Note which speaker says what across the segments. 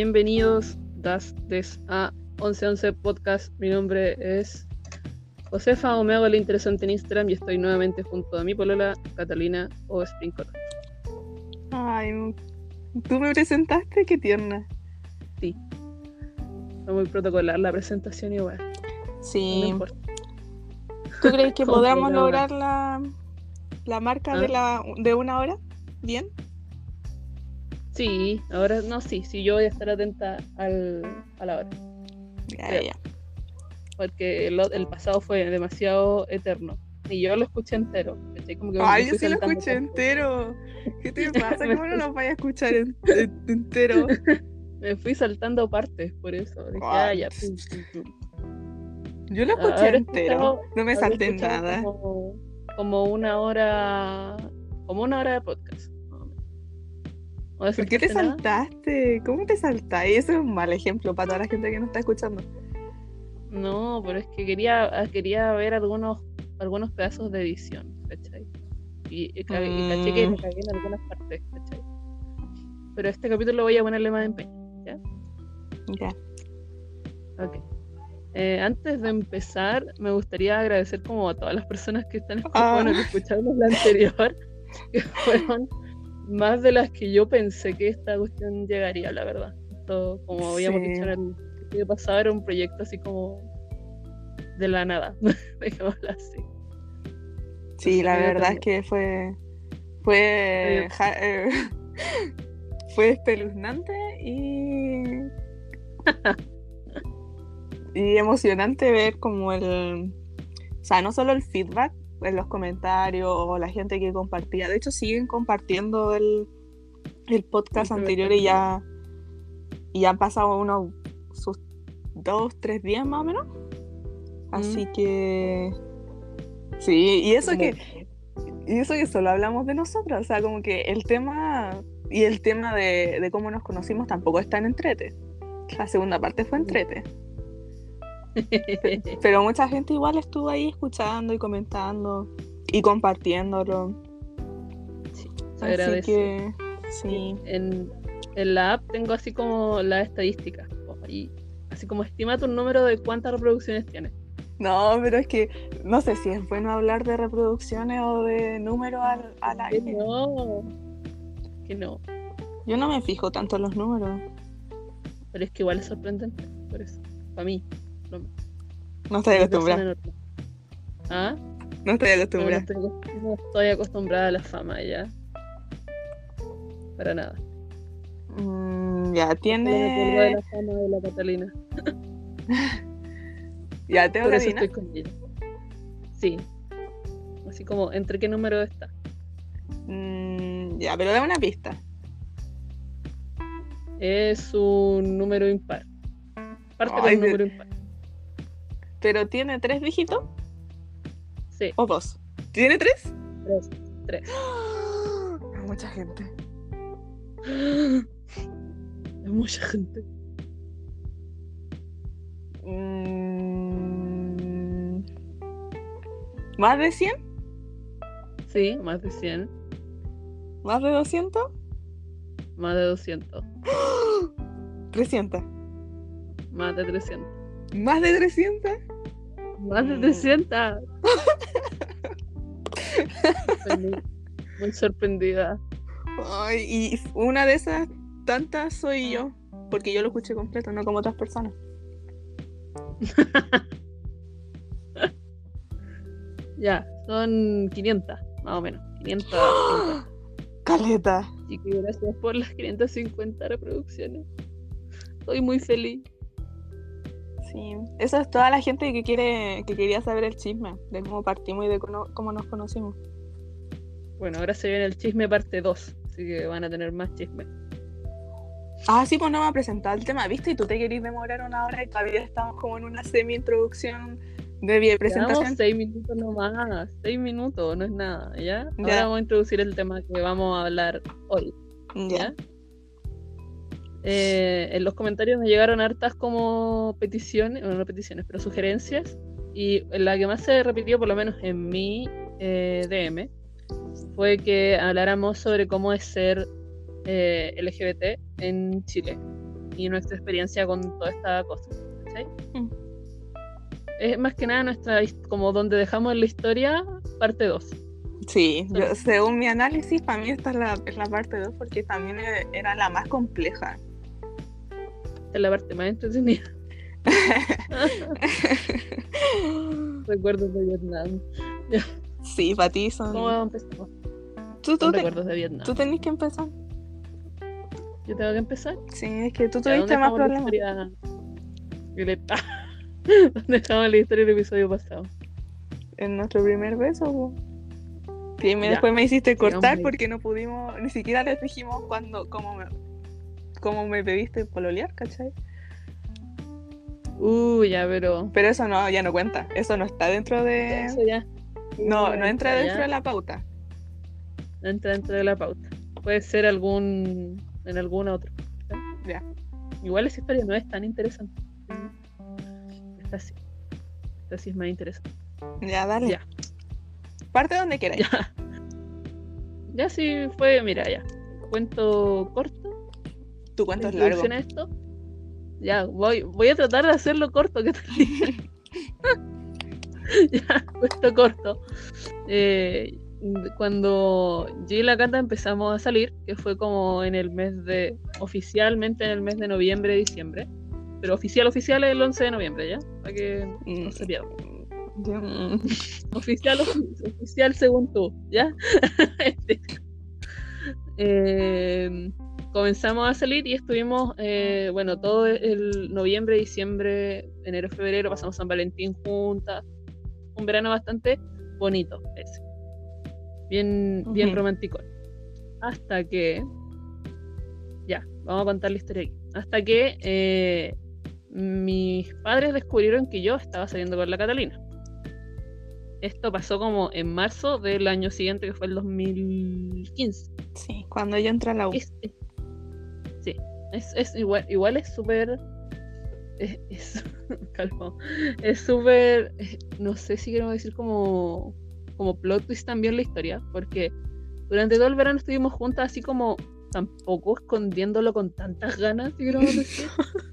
Speaker 1: bienvenidos das, des a 1111 Podcast. Mi nombre es Josefa o me hago el interesante en Instagram y estoy nuevamente junto a mi polola Catalina o Sprinkler.
Speaker 2: Ay, ¿tú me presentaste? Qué tierna.
Speaker 1: Sí. Fue muy protocolar la presentación igual.
Speaker 2: Sí.
Speaker 1: No importa.
Speaker 2: ¿Tú crees que podamos lograr la, la marca de,
Speaker 1: ¿Ah?
Speaker 2: la, de una hora? ¿Bien?
Speaker 1: Sí, ahora no, sí, sí, yo voy a estar atenta al, a la hora.
Speaker 2: Ya, ya.
Speaker 1: Porque el, el pasado fue demasiado eterno. Y yo lo escuché entero.
Speaker 2: Ay, yo sí lo escuché entero. ¿Qué te pasa? ¿Cómo no lo vayas a escuchar en- en- entero?
Speaker 1: Me fui saltando partes, por eso. Dije, ah, ya, pum, pum, pum.
Speaker 2: Yo lo escuché
Speaker 1: Habré
Speaker 2: entero.
Speaker 1: escuchado-
Speaker 2: No me salté nada.
Speaker 1: Como, como una hora. Como una hora de podcast. Más o menos. ¿O
Speaker 2: ¿Por qué te
Speaker 1: saltaste nada?
Speaker 2: saltaste? ¿Cómo te saltáis? Eso es un mal ejemplo para toda la gente que nos está escuchando.
Speaker 1: No, pero es que quería, quería ver algunos, algunos pedazos de edición, ¿cachai? Y, y y caché que
Speaker 2: Mm.
Speaker 1: me cagué en algunas partes, ¿cachai? Pero este capítulo voy a ponerle más empeño.
Speaker 2: Ya.
Speaker 1: Ok. Eh, antes de empezar, me gustaría agradecer como a todas las personas que están
Speaker 2: Ah.
Speaker 1: bueno, que escucharon la anterior, que fueron más de las que yo pensé que esta cuestión llegaría, la verdad. Como habíamos
Speaker 2: Sí.
Speaker 1: dicho en el episodio pasado, era un proyecto así como de la nada, dejémoslo así.
Speaker 2: Sí, la verdad es que fue. Fue. Ja- eh, fue espeluznante y. y emocionante ver como el. O sea, no solo el feedback en los comentarios o la gente que compartía. De hecho, siguen compartiendo el, el podcast anterior y ya. Y ya han pasado unos sus dos, tres días más o menos. Así que. Sí, y eso que. Y eso que solo hablamos de nosotros, o sea, como que el tema y el tema de, de cómo nos conocimos tampoco está en entrete. La segunda parte fue entrete. Pero mucha gente igual estuvo ahí escuchando y comentando y compartiéndolo.
Speaker 1: Sí, se
Speaker 2: Así
Speaker 1: agradece.
Speaker 2: que sí.
Speaker 1: en, en la app tengo así como las estadísticas. po, Y así como estima tu número de cuántas reproducciones tienes.
Speaker 2: No, pero es que no sé si es bueno hablar de reproducciones o de números al, al aire.
Speaker 1: no. Que no.
Speaker 2: Yo no me fijo tanto en los números.
Speaker 1: Pero es que igual es sorprendente. Por eso. Para mí. No,
Speaker 2: No estoy acostumbrada.
Speaker 1: ¿Ah?
Speaker 2: No estoy
Speaker 1: No, no
Speaker 2: acostumbrada.
Speaker 1: estoy, no estoy acostumbrada a la fama ya. Para nada.
Speaker 2: Mm, ya tiene.
Speaker 1: la fama de la Catalina.
Speaker 2: Ya tengo
Speaker 1: Por eso estoy con ella. Sí. Así como, ¿entre qué número está?
Speaker 2: Mm, ya, pero dame una pista.
Speaker 1: Es un número impar. Parte
Speaker 2: Ay,
Speaker 1: con un número impar.
Speaker 2: ¿Pero tiene tres dígitos
Speaker 1: Sí,
Speaker 2: o dos? ¿Tiene tres?
Speaker 1: tres. Tres.
Speaker 2: Mucha gente.
Speaker 1: Es mucha gente.
Speaker 2: Mm, ¿Más de 100?
Speaker 1: Sí, más de 100.
Speaker 2: ¿Más de 200?
Speaker 1: Más de 200.
Speaker 2: 300.
Speaker 1: Más de 300.
Speaker 2: ¿Más de 300?
Speaker 1: Más de
Speaker 2: Mm.
Speaker 1: 300. Estoy muy, muy sorprendida.
Speaker 2: Ay, y una de esas tantas soy yo. Porque yo lo escuché completo, no como otras personas.
Speaker 1: Ya, son 500, más o menos. 550.
Speaker 2: Caleta.
Speaker 1: Así que gracias por las 550 reproducciones. Estoy muy feliz.
Speaker 2: Sí. Eso es toda la gente que quiere, que quería saber el chisme, de cómo partimos y de cómo nos conocimos.
Speaker 1: Bueno, ahora se viene el chisme parte 2, así que van a tener más chisme.
Speaker 2: Ah, sí, pues no me ha presentado el tema, ¿viste? Y tú te querís demorar una hora y todavía estamos como en una semi-introducción de presentación.
Speaker 1: 6 minutos nomás, 6 minutos, no es nada, ¿ya? Ahora
Speaker 2: Ya.
Speaker 1: vamos a introducir el tema que vamos a hablar hoy,
Speaker 2: Ya.
Speaker 1: ¿ya? Eh, en los comentarios me llegaron hartas como peticiones, bueno, no peticiones, pero sugerencias. Y la que más se repitió, por lo menos en mi eh, DM, fue que habláramos sobre cómo es ser eh, LGBT en Chile. y nuestra experiencia con toda esta cosa. ¿cachai?
Speaker 2: Mm.
Speaker 1: Es más que nada nuestra, como donde dejamos la historia, parte 2.
Speaker 2: Sí, yo, según mi análisis, para mí esta es la, es la parte 2 porque también e- era la más compleja.
Speaker 1: Esta es la parte más entretenida. Recuerdos de Vietnam.
Speaker 2: sí, para ti son...
Speaker 1: ¿Cómo empezamos?
Speaker 2: ¿Tú, tú,
Speaker 1: recuerdos de Vietnam.
Speaker 2: tú tenés que empezar.
Speaker 1: Yo tengo que empezar.
Speaker 2: Sí, es que tú
Speaker 1: Ya, ¿dónde
Speaker 2: tuviste más
Speaker 1: la
Speaker 2: problemas.
Speaker 1: historia? ¿Dónde dejamos la historia del episodio pasado?
Speaker 2: En nuestro primer beso. Sí, me- después me hiciste cortar porque no pudimos, ni siquiera les dijimos cuando, cómo me, cómo me pediste pololear, ¿cachai?
Speaker 1: Uh, ya, pero.
Speaker 2: Pero eso no, ya no cuenta. Eso no está dentro de.
Speaker 1: Eso ya.
Speaker 2: No, no entra
Speaker 1: ya.
Speaker 2: dentro de la pauta.
Speaker 1: No entra dentro de la pauta. Puede ser algún. en alguna otra.
Speaker 2: Ya.
Speaker 1: Igual esa historia no es tan interesante. Esta sí. Esta sí es más interesante.
Speaker 2: Ya, dale.
Speaker 1: Ya.
Speaker 2: Parte donde queráis.
Speaker 1: Ya. Ya sí fue, mira, ya. Cuento corto.
Speaker 2: Tu cuento es
Speaker 1: la
Speaker 2: largo.
Speaker 1: a esto. Ya, voy, voy a tratar de hacerlo corto, ¿qué tal? ya, cuento corto. Eh, cuando yo y la Cata empezamos a salir, que fue como en el mes de, oficialmente en el mes de noviembre, diciembre, pero oficial, oficial es el 11 de noviembre, ¿ya? Para que
Speaker 2: Mm,
Speaker 1: no se pierda. Oficial, ofi- oficial según tú, ¿ya? Este. Eh, comenzamos a salir y estuvimos, eh, bueno, todo el noviembre, diciembre, enero, febrero, pasamos San Valentín juntas. Un verano bastante bonito ese. Bien, bien romántico. Hasta que. Ya, vamos a contar la historia aquí. Hasta que eh, mis padres descubrieron que yo estaba saliendo con la Catalina. Esto pasó como en marzo del año siguiente, que fue el 2015.
Speaker 2: Sí, cuando yo entré a la U.
Speaker 1: Es- es- es, igual, igual es súper. Es, es, súper. eh, No sé si queremos decir como. Como plot twist también la historia, porque durante todo el verano estuvimos juntas, así como tampoco escondiéndolo con tantas ganas, si queremos decir.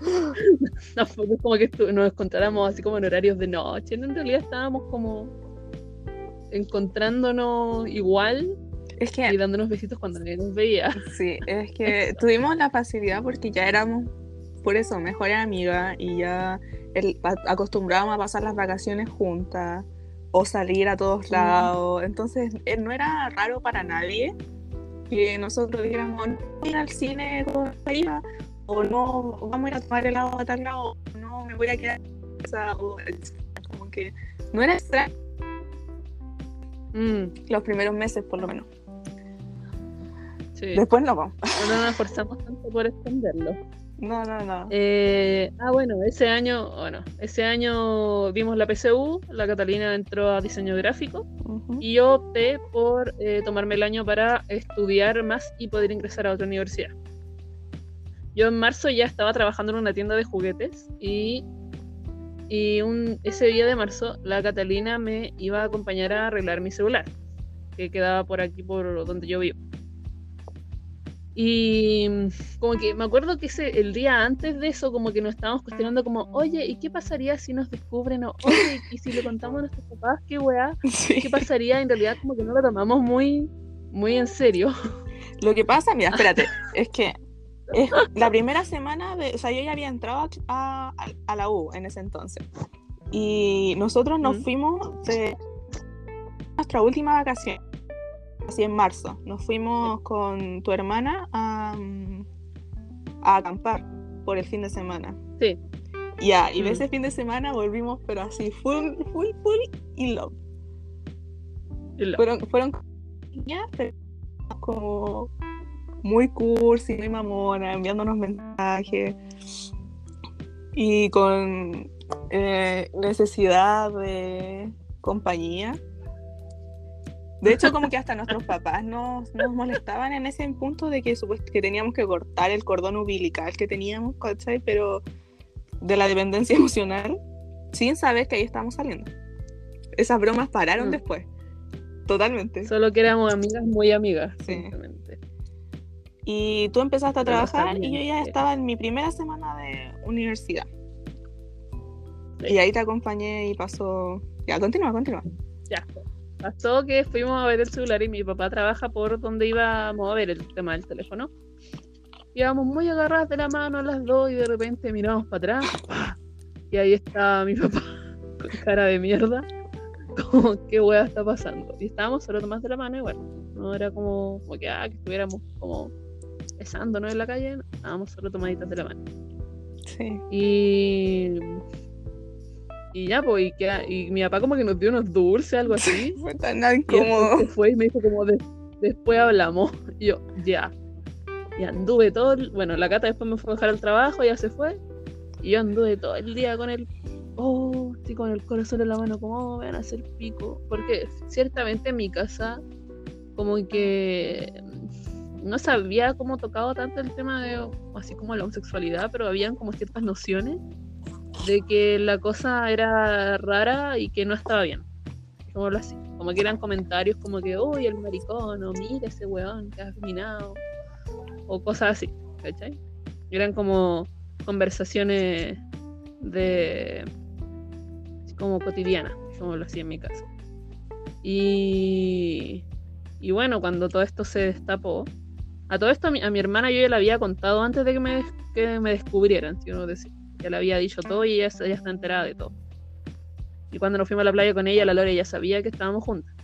Speaker 1: Tampoco es como que nos encontráramos así como en horarios de noche, en realidad estábamos como encontrándonos igual
Speaker 2: Es que
Speaker 1: y dándonos besitos cuando nadie nos veía.
Speaker 2: Sí, es que tuvimos la facilidad porque ya éramos, por eso, mejores amigas y ya el- acostumbrábamos a pasar las vacaciones juntas o salir a todos
Speaker 1: Mm.
Speaker 2: lados. Entonces, eh, no era raro para nadie que nosotros dijéramos, no voy a ir al cine con ella, o no, vamos a ir a tomar helado a tal lado, o no, me voy a quedar en casa, o como que no era extraño
Speaker 1: Mm,
Speaker 2: los primeros meses, por lo menos.
Speaker 1: Sí.
Speaker 2: Después no, po.
Speaker 1: No nos esforzamos tanto por esconderlo.
Speaker 2: no, no, no.
Speaker 1: Eh, ah, bueno, ese año, bueno, ese año vimos la PSU, la Catalina entró a diseño gráfico y yo opté por eh, tomarme el año para estudiar más y poder ingresar a otra universidad. Yo en marzo ya estaba trabajando en una tienda de juguetes y, y un, ese día de marzo la Catalina me iba a acompañar a arreglar mi celular, que quedaba por aquí, por donde yo vivo. Y mm, como que me acuerdo que ese, el día antes de eso, como que nos estábamos cuestionando como, oye, ¿y qué pasaría si nos descubren? O, oye, ¿y si le contamos a nuestros papás? ¿Qué weá?
Speaker 2: Sí.
Speaker 1: ¿Qué pasaría? En realidad como que no lo tomamos muy, muy en serio.
Speaker 2: Lo que pasa, mira, espérate, es que es la primera semana de, o sea, yo ya había entrado a, a- a la U en ese entonces. Y nosotros nos
Speaker 1: Mm.
Speaker 2: fuimos de nuestra última vacación, así en marzo. Nos fuimos con tu hermana a, a acampar por el fin de semana.
Speaker 1: Sí.
Speaker 2: Ya, y de
Speaker 1: Mm.
Speaker 2: ese fin de semana volvimos, pero así, full, full, full in love.
Speaker 1: Y lo-
Speaker 2: Fueron, fueron pero como muy cursi, muy mamona, enviándonos mensajes y con eh, necesidad de compañía. De hecho, como que hasta nuestros papás nos, nos molestaban en ese punto de que, supuest- que teníamos que cortar el cordón umbilical que teníamos, ¿cachai? Pero de la dependencia emocional, sin saber que ahí estábamos saliendo. Esas bromas pararon
Speaker 1: Mm.
Speaker 2: después. Totalmente.
Speaker 1: Solo que éramos amigas muy amigas.
Speaker 2: Sí.
Speaker 1: simplemente.
Speaker 2: Y tú empezaste a
Speaker 1: Pero
Speaker 2: trabajar y yo ya estaba en mi primera semana de universidad.
Speaker 1: Sí.
Speaker 2: Y ahí te acompañé y pasó... Ya, continúa, continúa.
Speaker 1: Ya. Pasó que fuimos a ver el celular y mi papá trabaja por donde íbamos a ver el tema del teléfono. Íbamos muy agarradas de la mano las dos y de repente miramos para atrás. Y ahí está mi papá con cara de mierda. Como, ¿qué hueá está pasando? Y estábamos solo tomados de la mano igual. No era como, como que, ah, que estuviéramos como besándonos en la calle. no, estábamos solo tomaditas de la mano.
Speaker 2: Sí.
Speaker 1: Y. Y ya, pues, y, que- y mi papá como que nos dio unos dulces, algo así.
Speaker 2: Fue tan
Speaker 1: Y
Speaker 2: incómodo.
Speaker 1: se fue y me dijo como "De- después hablamos. Y yo, ya. Y anduve todo el- bueno, la cata después me fue a dejar al trabajo, ya se fue. Y yo anduve todo el día con el oh, sí, con el corazón en la mano, como oh, me van a hacer pico. Porque ciertamente en mi casa, como que no sabía cómo tocado tanto el tema de así como la homosexualidad, pero habían como ciertas nociones de que la cosa era rara y que no estaba bien. Como así. Como que eran comentarios como que, uy, el maricón, o mira ese weón que ha afeminado, o cosas así, ¿cachai? Eran como conversaciones de. como cotidianas, como lo hacía en mi casa. Y. Y bueno, cuando todo esto se destapó, a todo esto a mi, hermana yo ya le había contado antes de que me, que me descubrieran, si uno decir. Ya le había dicho todo y ella, ella está enterada de todo. Y cuando nos fuimos a la playa con ella, la Lore ya sabía que estábamos juntas.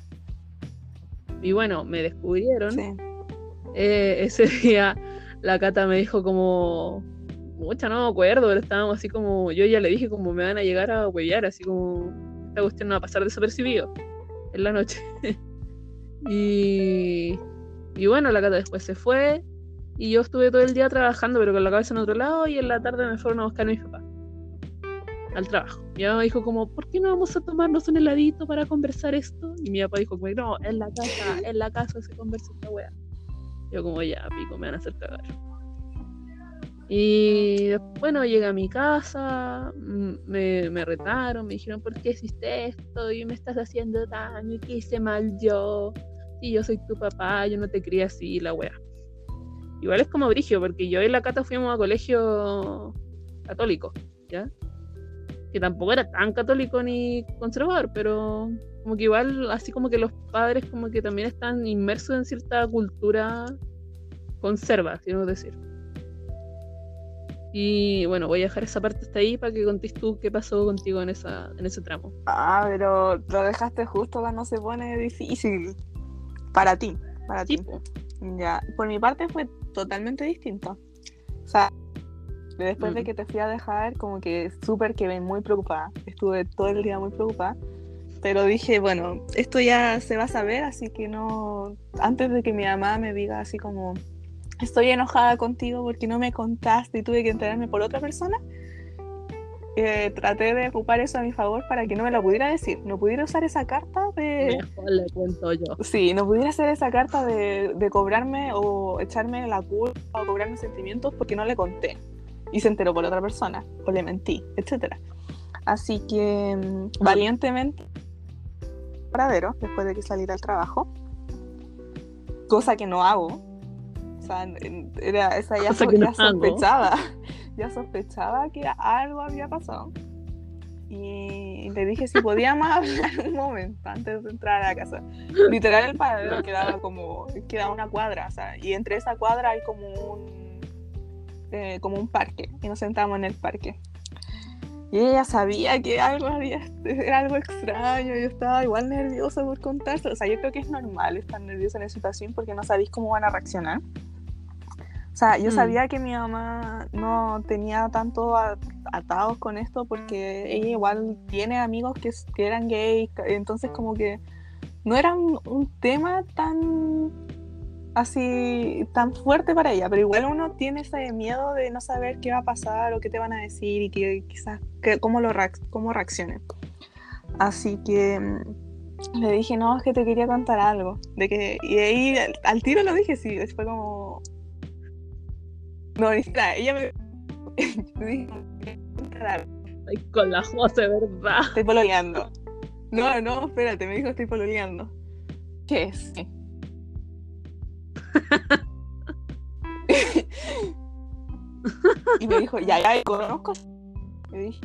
Speaker 1: Y bueno, me descubrieron.
Speaker 2: Sí.
Speaker 1: Eh, ese día la Cata me dijo como, mucha no me acuerdo, pero estábamos así como, yo ya le dije como me van a llegar a huellar, así como, esta cuestión no va a pasar desapercibido en la noche. y, y bueno, la Cata después se fue y yo estuve todo el día trabajando, pero con la cabeza en otro lado y en la tarde me fueron a buscar a mis papás al trabajo. Mi mamá dijo como, ¿por qué no vamos a tomarnos un heladito para conversar esto? Y mi papá dijo como, no, en la casa, en la casa se conversa esta wea. Yo como, ya, pico, me van a hacer cagar. Y bueno, llegué a mi casa, me, me retaron, me dijeron, ¿por qué hiciste esto? Y me estás haciendo daño, ¿y qué hice mal yo? Si yo soy tu papá, yo no te crié así, la wea. Igual es como brigio, porque yo y la Cata fuimos a colegio católico, ¿ya? Que tampoco era tan católico ni conservador, pero como que igual, así como que los padres como que también están inmersos en cierta cultura conserva, quiero decir. Y bueno, voy a dejar esa parte hasta ahí para que contes tú qué pasó contigo en, esa, en ese tramo.
Speaker 2: Ah, pero lo dejaste justo cuando se pone difícil. Para ti, para
Speaker 1: Sí,
Speaker 2: ti.
Speaker 1: po.
Speaker 2: Ya, por mi parte fue totalmente distinto. O sea, después de
Speaker 1: Mm.
Speaker 2: que te fui a dejar, como que súper quedé muy preocupada. Estuve todo el día muy preocupada. Pero dije, bueno, esto ya se va a saber, así que no. Antes de que mi mamá me diga así como, estoy enojada contigo porque no me contaste y tuve que enterarme por otra persona, eh, traté de ocupar eso a mi favor para que no me lo pudiera decir. No pudiera usar esa carta de.
Speaker 1: Mejor le cuento yo.
Speaker 2: Sí, no pudiera hacer esa carta de, de cobrarme o echarme la culpa o cobrarme sentimientos porque no le conté y se enteró por otra persona o le mentí, etcétera. Así que mm, valientemente paradero después de que saliera al trabajo, cosa que no hago. O sea, era esa ya, so-
Speaker 1: que no
Speaker 2: ya
Speaker 1: hago.
Speaker 2: Ya sospechaba que algo había pasado. Y le dije si podíamos hablar un momento antes de entrar a la casa. Literal el paradero quedaba como quedaba una cuadra, o sea, y entre esa cuadra hay como un eh, como un parque y nos sentamos en el parque. Y ella sabía que algo había, era algo extraño, yo estaba igual nerviosa por contarse. O sea, yo creo que es normal estar nerviosa en esa situación porque no sabéis cómo van a reaccionar. O sea, yo
Speaker 1: Mm.
Speaker 2: sabía que mi mamá no tenía tanto atados con esto porque ella igual tiene amigos que, que eran gays, entonces como que no era un, un tema tan así tan fuerte para ella, pero igual uno tiene ese miedo de no saber qué va a pasar o qué te van a decir y que quizás que, cómo lo cómo reaccionen. Así que mm, le dije, no, es que te quería contar algo. De que, y ahí al, al tiro lo dije, sí, fue como... No, ni siquiera, ella me... dijo.
Speaker 1: Ay, con la José, ¿verdad?
Speaker 2: Estoy pololeando. No, no, espérate, me dijo estoy pololeando. ¿Qué es? Y me dijo, ya, ya, conozco. Y dije,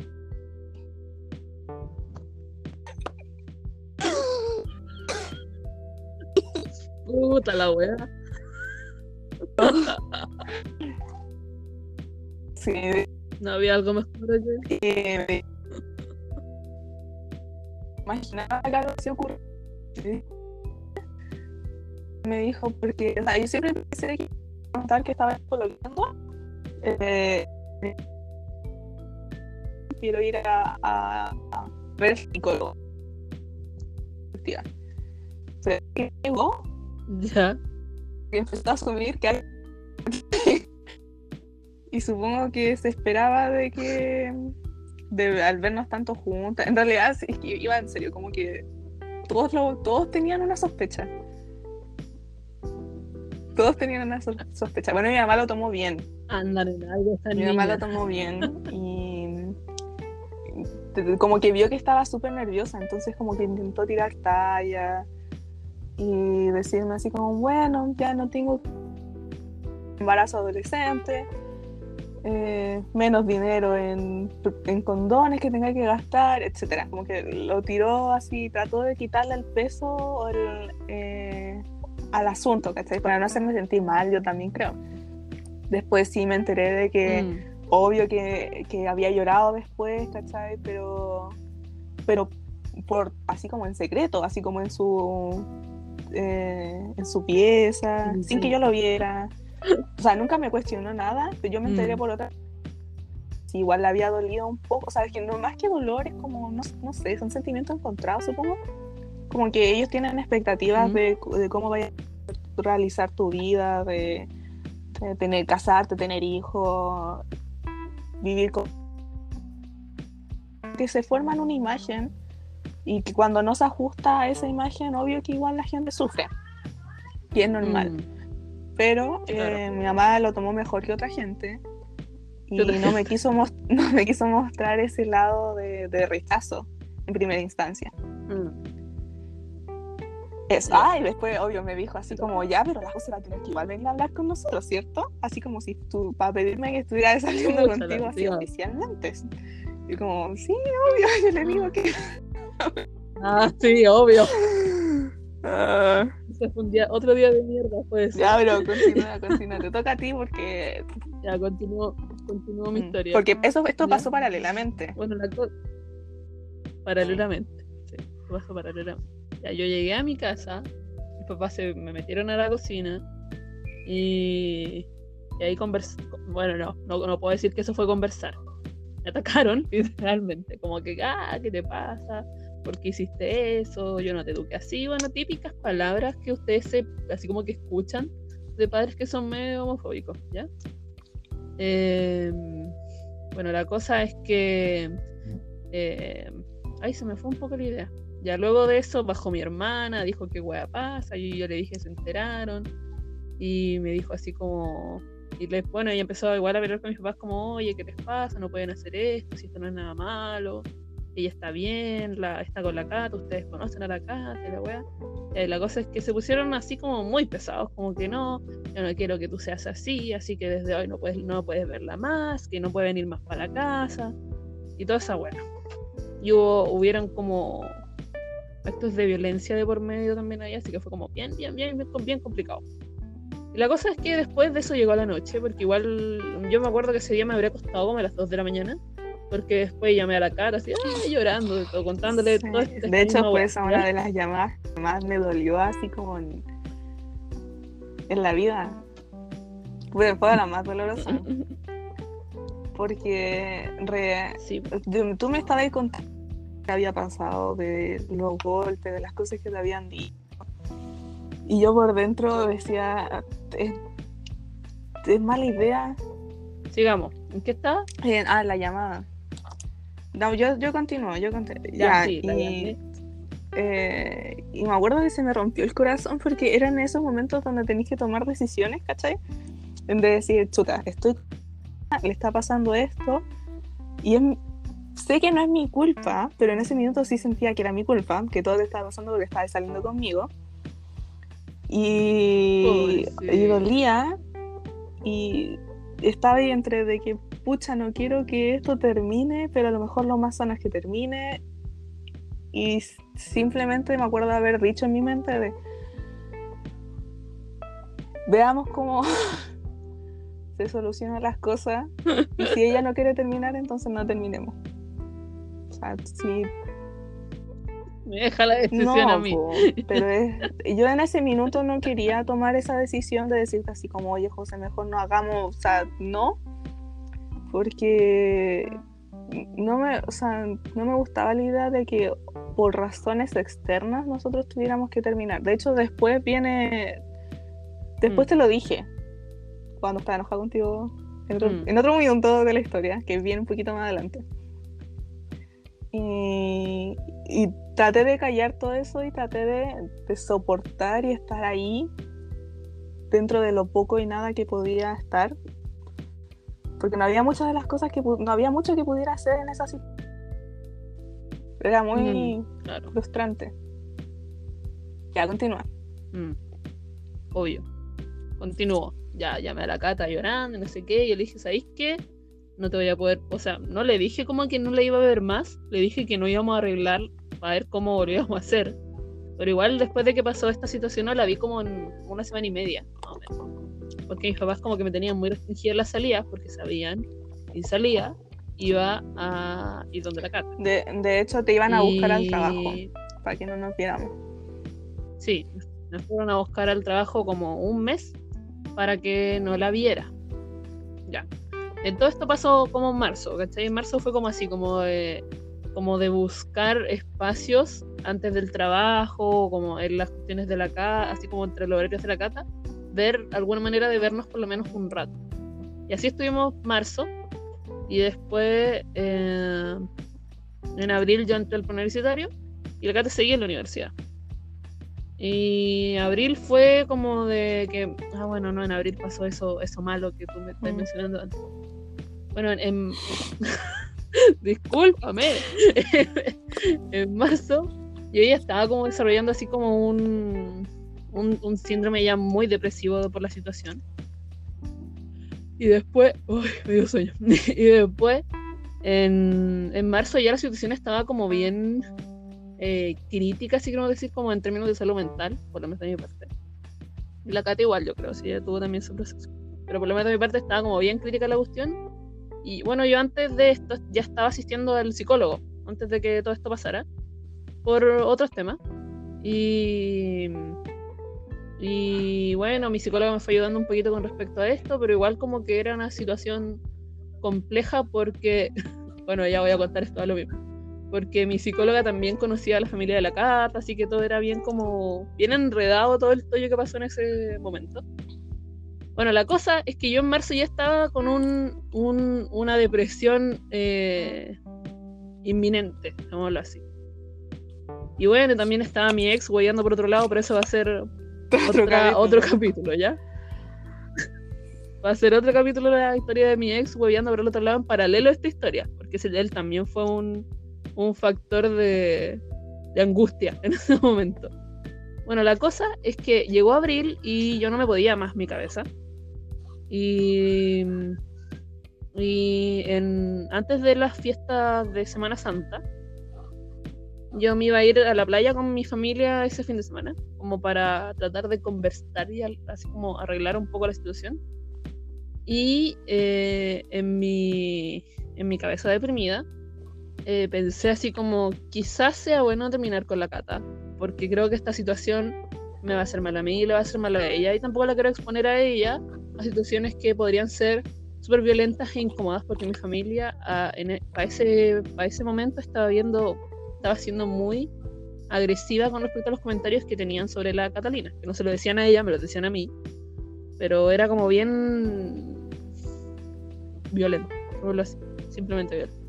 Speaker 1: Puta la wea.
Speaker 2: sí,
Speaker 1: No había algo mejor allí.
Speaker 2: eh, imaginaba que algo se ocurrió. Me dijo, porque o sea, yo siempre pensé que contar que estaba pololeando. Eh, quiero ir a, a, a ver al psicólogo. Tía. Se llegó
Speaker 1: Ya.
Speaker 2: y empezó a asumir que hay- y supongo que se esperaba de que de, al vernos tanto juntas en realidad sí, es que iba en serio como que todos lo- todos tenían una sospecha. Todos tenían una so- sospecha. Bueno mi mamá lo tomó bien.
Speaker 1: Esta
Speaker 2: mi mamá lo tomó bien y como que vio que estaba súper nerviosa, entonces como que intentó tirar talla y decirme así como, bueno, ya no tengo embarazo adolescente, eh, menos dinero en, en condones que tenga que gastar, etcétera. Como que lo tiró así, trató de quitarle el peso el, eh, al asunto, ¿cachai? Para no hacerme sentir mal, yo también creo. Después sí me enteré de que
Speaker 1: Mm.
Speaker 2: obvio que, que había llorado después, ¿cachai? Pero, pero por, así como en secreto, así como en su, eh, en su pieza,
Speaker 1: Sí.
Speaker 2: sin que yo lo viera. O sea, nunca me cuestionó nada, pero yo me enteré
Speaker 1: Mm.
Speaker 2: por otra. Sí, igual le había dolido un poco, ¿sabes? Que no más que dolor es como, no, no sé, son sentimientos encontrados, supongo. Como que ellos tienen expectativas
Speaker 1: Mm.
Speaker 2: de, de cómo vaya a realizar tu vida, de, de tener, casarte, tener hijos, vivir con... Que se forman una imagen y que cuando no se ajusta a esa imagen, obvio que igual la gente sufre. Y es normal.
Speaker 1: Mm.
Speaker 2: Pero eh, mi mamá lo tomó mejor que otra gente y no me, quiso no me quiso mostrar ese lado de, de rechazo en primera instancia.
Speaker 1: Mm.
Speaker 2: Eso. Ah, y después, obvio, me dijo así como, ya, pero la José va a tener que igual venir a hablar con nosotros, ¿cierto? Así como si tú, para pedirme que estuviera saliendo contigo así oficialmente. Y como, sí, obvio, yo le digo que...
Speaker 1: Ah, sí, obvio.
Speaker 2: Ah,
Speaker 1: Ese fue un día, otro día de mierda, pues.
Speaker 2: ya, pero continúa, continúa. Te toca a ti porque...
Speaker 1: Ya, continúo, continúo mi
Speaker 2: mm,
Speaker 1: historia.
Speaker 2: Porque eso, esto
Speaker 1: Ya.
Speaker 2: pasó paralelamente.
Speaker 1: Bueno, la cosa. Paralelamente. Sí, pasó paralelamente. Ya, yo llegué a mi casa, mis papás se me metieron a la cocina y, y ahí conversé. Bueno, no, no, no puedo decir que eso fue conversar. Me atacaron, literalmente. Como que, ah, ¿qué te pasa? ¿Por qué hiciste eso? Yo no te eduqué así. Bueno, típicas palabras que ustedes se, así como que escuchan de padres que son medio homofóbicos, ¿ya? Em, bueno, la cosa es que. eh, ay, se me fue un poco la idea. Ya luego de eso bajó mi hermana, dijo que hueá pasa, y yo le dije, se enteraron, y me dijo así como. Y les, bueno, y empezó igual a pelear con mis papás, como, oye, ¿qué les pasa? No pueden hacer esto, si esto no es nada malo, ella está bien, la, está con la Cata, ustedes conocen a la Cata, la weá. Eh, la cosa es que se pusieron así como muy pesados, como que no, yo no quiero que tú seas así, así que desde hoy no puedes, no puedes verla más, que no puede venir más para la casa, y toda esa weá. Y hubo, hubieron como actos de violencia de por medio también ahí, así que fue como bien, bien, bien, bien, complicado. Y la cosa es que después de eso llegó la noche, porque igual yo me acuerdo que ese día me habría acostado como a las 2 de la mañana, porque después llamé a la cara así, ay, llorando, todo, contándole
Speaker 2: Sí.
Speaker 1: todo este
Speaker 2: De hecho, fue esa una de las llamadas que más me dolió así como en, en la vida. Fue, fue la más dolorosa. Porque re-
Speaker 1: Sí,
Speaker 2: tú me estabas contando qué había pasado, de los golpes, de las cosas que te habían dicho. Y yo por dentro decía, es, es mala idea.
Speaker 1: sigamos. ¿En qué estaba?
Speaker 2: Eh, ah, la llamada. No, yo, yo continúo, yo continúo.
Speaker 1: Ya,
Speaker 2: Ya,
Speaker 1: sí,
Speaker 2: y-. Eh, y me acuerdo que se me rompió el corazón porque eran esos momentos donde tenés que tomar decisiones, ¿cachai? En vez de decir, chuta, estoy le está pasando esto y es- sé que no es mi culpa, pero en ese minuto sí sentía que era mi culpa, que todo le estaba pasando porque estaba saliendo conmigo. Y,
Speaker 1: Pobrecito.
Speaker 2: y dolía y estaba ahí entre de que pucha, no quiero que esto termine, pero a lo mejor lo más sano es que termine. Y simplemente me acuerdo de haber dicho en mi mente de, veamos cómo se solucionan las cosas. Y si ella no quiere terminar, entonces no terminemos. O sea, si
Speaker 1: me deja la decisión a mí.
Speaker 2: pero yo en ese minuto no quería tomar esa decisión de decirte así como, oye José, mejor no hagamos, o sea, no, porque no me, o sea, no me gustaba la idea de que por razones externas nosotros tuviéramos que terminar. De hecho, después viene, después mm. te lo dije, cuando estaba enojado contigo, en otro, mm. en otro minuto de la historia, que viene un poquito más adelante. Y, y traté de callar todo eso y traté de, soportar y estar ahí dentro de lo poco y nada que podía estar. Porque no había muchas de las cosas que no había mucho que pudiera hacer en esa situación. Era muy mm, frustrante. Ya, continúa.
Speaker 1: Mm, obvio. Continuó. Ya llamé a la cata llorando, no sé qué. Y yo le dije, ¿sabéis qué? No te voy a poder. O sea, no le dije como que no le iba a ver más. Le dije que no íbamos a arreglar a ver cómo volvíamos a hacer. Pero igual después de que pasó esta situación no la vi como en una semana y media, Porque mis papás como que me tenían muy restringida las salidas porque sabían y salía iba a ir donde la casa.
Speaker 2: De, de hecho te iban a buscar al trabajo para que no nos viéramos.
Speaker 1: Sí, nos fueron a buscar al trabajo como un mes para que no la viera. Ya. En todo esto pasó como en marzo, ¿cachai? En marzo fue como así, como de como de buscar espacios antes del trabajo, como en las cuestiones de la casa, así como entre los horarios de la cata, ver alguna manera de vernos por lo menos un rato. Y así estuvimos marzo, y después eh, en abril yo entré al universitario y la cata seguía en la universidad. Y abril fue como de que, ah, bueno, no, en abril pasó eso, eso malo que tú me estás mm. mencionando antes. Bueno, en, discúlpame, en marzo yo ya estaba como desarrollando así como un, un, síndrome ya muy depresivo por la situación. Y después, uy, me dio sueño. y después, en, en, marzo ya la situación estaba como bien eh, crítica, así queremos decir, como en términos de salud mental, por lo menos de mi parte. Y la Cata igual, yo creo, sí, ella tuvo también su proceso. Pero por lo menos de mi parte estaba como bien crítica la cuestión y bueno, yo antes de esto ya estaba asistiendo al psicólogo, antes de que todo esto pasara, por otros temas. Y, y bueno, mi psicólogo me fue ayudando un poquito con respecto a esto, pero igual como que era una situación compleja porque, bueno, ya voy a contar esto a lo mismo. Porque mi psicóloga también conocía a la familia de la Cata, así que todo era bien como, bien enredado todo el tollo que pasó en ese momento. Bueno, la cosa es que yo en marzo ya estaba con un, una depresión eh, inminente, digámoslo así. Y bueno, también estaba mi ex guayando por otro lado, pero eso va a ser otro, capítulo. ¿ya? va a ser otro capítulo de la historia de mi ex guayando por el otro lado en paralelo a esta historia, porque él también fue un, un factor de, de angustia en ese momento. Bueno, la cosa es que llegó abril y yo no me podía más mi cabeza. Y, y en, antes de las fiestas de Semana Santa, yo me iba a ir a la playa con mi familia ese fin de semana, como para tratar de conversar y así como arreglar un poco la situación. Y eh, en, mi, en mi cabeza deprimida, eh, pensé así como, quizás sea bueno terminar con la cata, porque creo que esta situación me va a hacer mal a mí y le va a hacer mal a ella, y tampoco la quiero exponer a ella situaciones que podrían ser súper violentas e incómodas porque mi familia a, en, e, ese, ese momento estaba viendo, estaba siendo muy agresiva con respecto a los comentarios que tenían sobre la Catalina, que no se lo decían a ella, me lo decían a mí, pero era como bien violento, simplemente violento.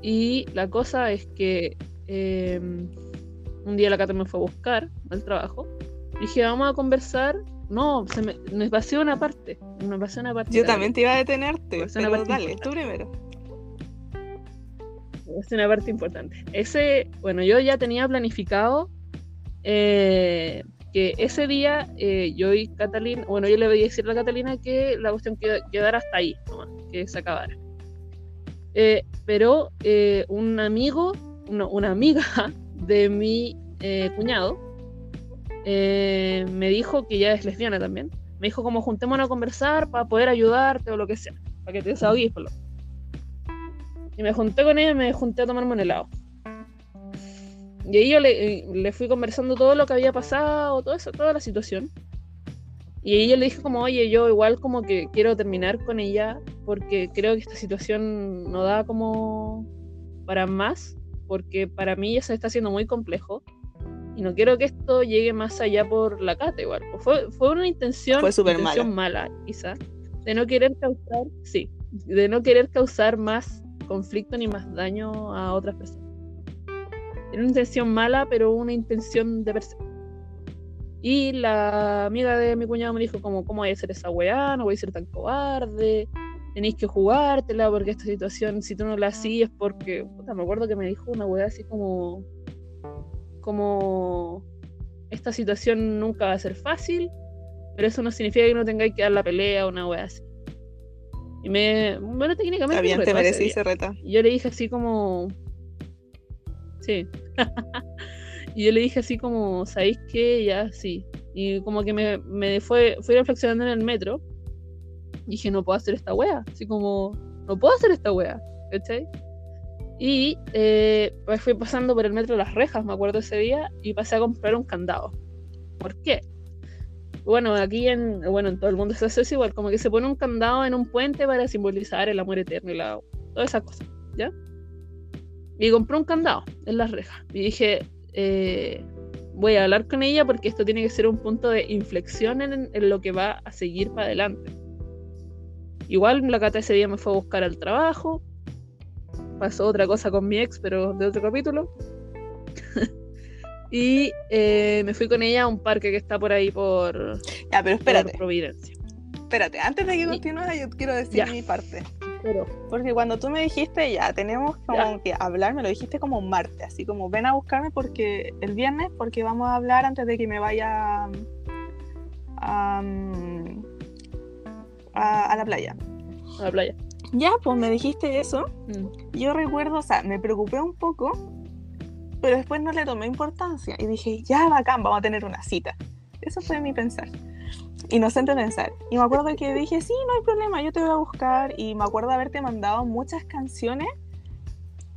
Speaker 1: Y la cosa es que em, un día la Cata me fue a buscar al trabajo. Dije, vamos a conversar no, se me, me pasó una parte. Me pasó una parte.
Speaker 2: Yo también te iba a detenerte. Pero dale, tú primero.
Speaker 1: Es una parte importante. Ese, bueno, yo ya tenía planificado eh, que ese día eh, yo y Catalina, bueno, yo le voy a decir a Catalina que la cuestión quedara hasta ahí, nomás, que se acabara. Eh, pero eh, un amigo, una amiga de mi cuñado, me dijo que ya es lesbiana también. Me dijo como juntémonos a conversar para poder ayudarte o lo que sea, para que te desahogues por lo. Y me junté con ella y me junté a tomarme un helado. Y ahí yo le, le, fui conversando todo lo que había pasado, todo eso, toda la situación. Y ahí yo le dije como, oye, yo igual como que quiero terminar con ella porque creo que esta situación no da como para más, porque para mí ya se está haciendo muy complejo. Y no quiero que esto llegue más allá por la cata igual. Fue, fue una intención,
Speaker 2: fue
Speaker 1: intención mala, quizá, de no querer causar, sí, de no querer causar más conflicto ni más daño a otras personas. Era una intención mala, pero una intención de persona. Y la amiga de mi cuñado me dijo como, ¿cómo voy a hacer esa weá? No voy a ser tan cobarde. Tenéis que jugártela porque esta situación, si tú no la hacías, porque, puta, me acuerdo que me dijo una weá así como, como, esta situación nunca va a ser fácil, pero eso no significa que no tengáis que dar la pelea o una weá así. Y me, bueno, técnicamente...
Speaker 2: Está bien, te merecí ese reta.
Speaker 1: Y yo le dije así como, Sí. y yo le dije así como, ¿sabéis qué? Ya, sí. Y como que me, me fue, fui reflexionando en el metro. Y dije, no puedo hacer esta wea. Así como, no puedo hacer esta wea. ¿Cachai? Y eh, fui pasando por el metro Las Rejas, me acuerdo ese día, y pasé a comprar un candado. ¿Por qué? Bueno, aquí en, bueno, en todo el mundo se hace igual, como que se pone un candado en un puente para simbolizar el amor eterno y la, toda esa cosa, ¿ya? Y compré un candado en las rejas. Y dije, eh, voy a hablar con ella porque esto tiene que ser un punto de inflexión en, lo que va a seguir para adelante. Igual la Cata ese día me fue a buscar al trabajo. Pasó otra cosa con mi ex, pero de otro capítulo. y eh, me fui con ella a un parque que está por ahí por,
Speaker 2: ya, pero espérate.
Speaker 1: Providencia.
Speaker 2: Espérate, antes de que continúes, yo quiero decir mi parte. Porque cuando tú me dijiste, ya, tenemos como que hablar, me lo dijiste como martes, así como ven a buscarme porque el viernes, porque vamos a hablar antes de que me vaya a, la playa.
Speaker 1: A la playa.
Speaker 2: Ya, pues me dijiste eso. Mm. Yo recuerdo, o sea, me preocupé un poco, pero después no le tomé importancia y dije, ya, bacán, vamos a tener una cita. Eso fue mi pensar inocente pensar. Y me acuerdo que dije, sí, no hay problema, yo te voy a buscar. Y me acuerdo haberte mandado muchas canciones,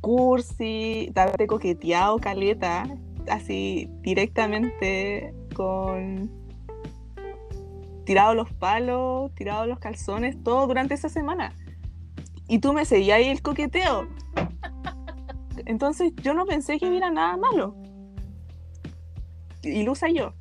Speaker 2: cursi, de haberte coqueteado, caleta, así directamente con tirado los palos, tirado los calzones, todo durante esa semana. Y tú me seguías ahí el coqueteo. Entonces yo no pensé que hubiera nada malo. Y yo.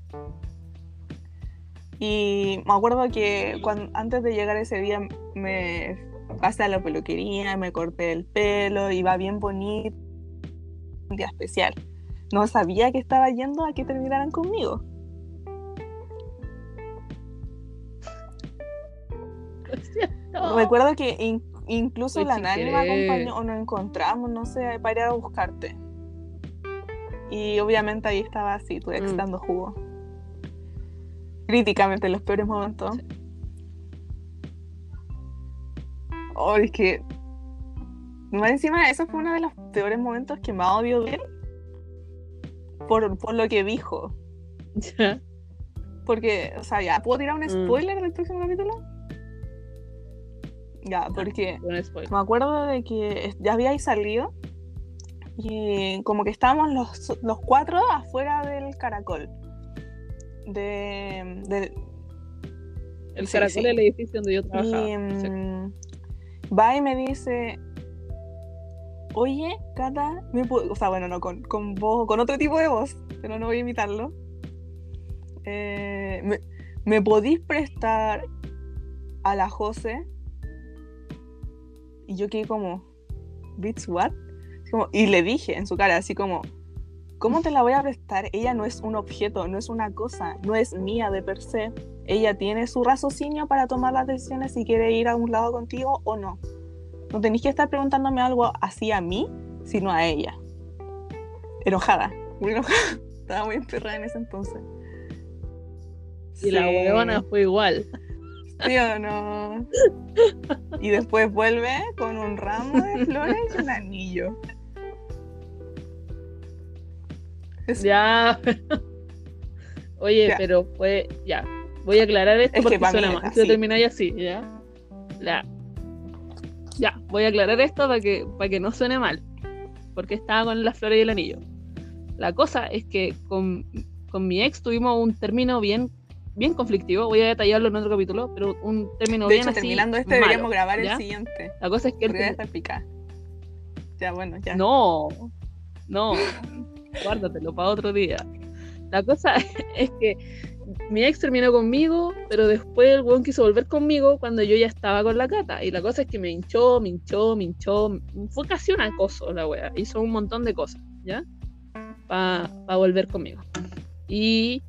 Speaker 2: Y me acuerdo que cuando, antes de llegar ese día me pasé a la peluquería, me corté el pelo, iba bien bonito, un día especial. No sabía que estaba yendo a que terminaran conmigo. Recuerdo que incluso la Nani me acompañó o nos encontramos, no sé, para ir a buscarte. Y obviamente ahí estaba así, tu ex mm. dando jugo críticamente en los peores momentos. Oh, es que. Más encima, eso fue uno de los peores momentos que más odio de él. Por, por lo que dijo. Porque, o sea, ya, ¿puedo tirar un mm. spoiler del próximo capítulo? Ya, porque me acuerdo de que ya habíais salido y como que estábamos los, los cuatro afuera del caracol de,
Speaker 1: el caracol del edificio donde yo trabajaba.
Speaker 2: Y, mm, va y me dice, oye, Cata, o sea, bueno, no, con, con voz, con otro tipo de voz, pero no voy a imitarlo. Eh, me, ¿Me podís prestar a la Jose? Y yo quedé como, ¿Bits what? y le dije en su cara, así como, ¿Cómo te la voy a prestar? Ella no es un objeto, no es una cosa, no es mía de per se. Ella tiene su raciocinio para tomar las decisiones si quiere ir a un lado contigo o no. No tenéis que estar preguntándome algo así a mí, sino a ella. Enojada, muy enojada. Estaba muy emperrada en ese entonces.
Speaker 1: Y la
Speaker 2: Sí.
Speaker 1: huevona fue igual.
Speaker 2: ¿Sí o no? Y después vuelve con un ramo de flores y un anillo.
Speaker 1: Ya. Oye,
Speaker 2: Ya.
Speaker 1: pero fue. Ya. Voy a aclarar esto
Speaker 2: Es que
Speaker 1: porque
Speaker 2: mí
Speaker 1: suena mal. termináis así, ¿ya? La- Ya, voy a aclarar esto para que, para que no suene mal. Porque estaba con las flores y el anillo. La cosa es que con, con mi ex tuvimos un término bien, bien conflictivo. Voy a detallarlo en otro capítulo, pero un término
Speaker 2: De
Speaker 1: bien
Speaker 2: hecho,
Speaker 1: así
Speaker 2: terminando este,
Speaker 1: malo,
Speaker 2: deberíamos grabar
Speaker 1: ¿ya?
Speaker 2: el siguiente.
Speaker 1: La cosa es que
Speaker 2: Porque ya bueno, ya.
Speaker 1: No, no, guárdatelo para otro día. La cosa es que mi ex terminó conmigo, pero después el weón quiso volver conmigo cuando yo ya estaba con la cata. Y la cosa es que me hinchó, me hinchó, me hinchó. Fue casi un acoso la wea. Hizo un montón de cosas, ¿ya? Para volver conmigo. Y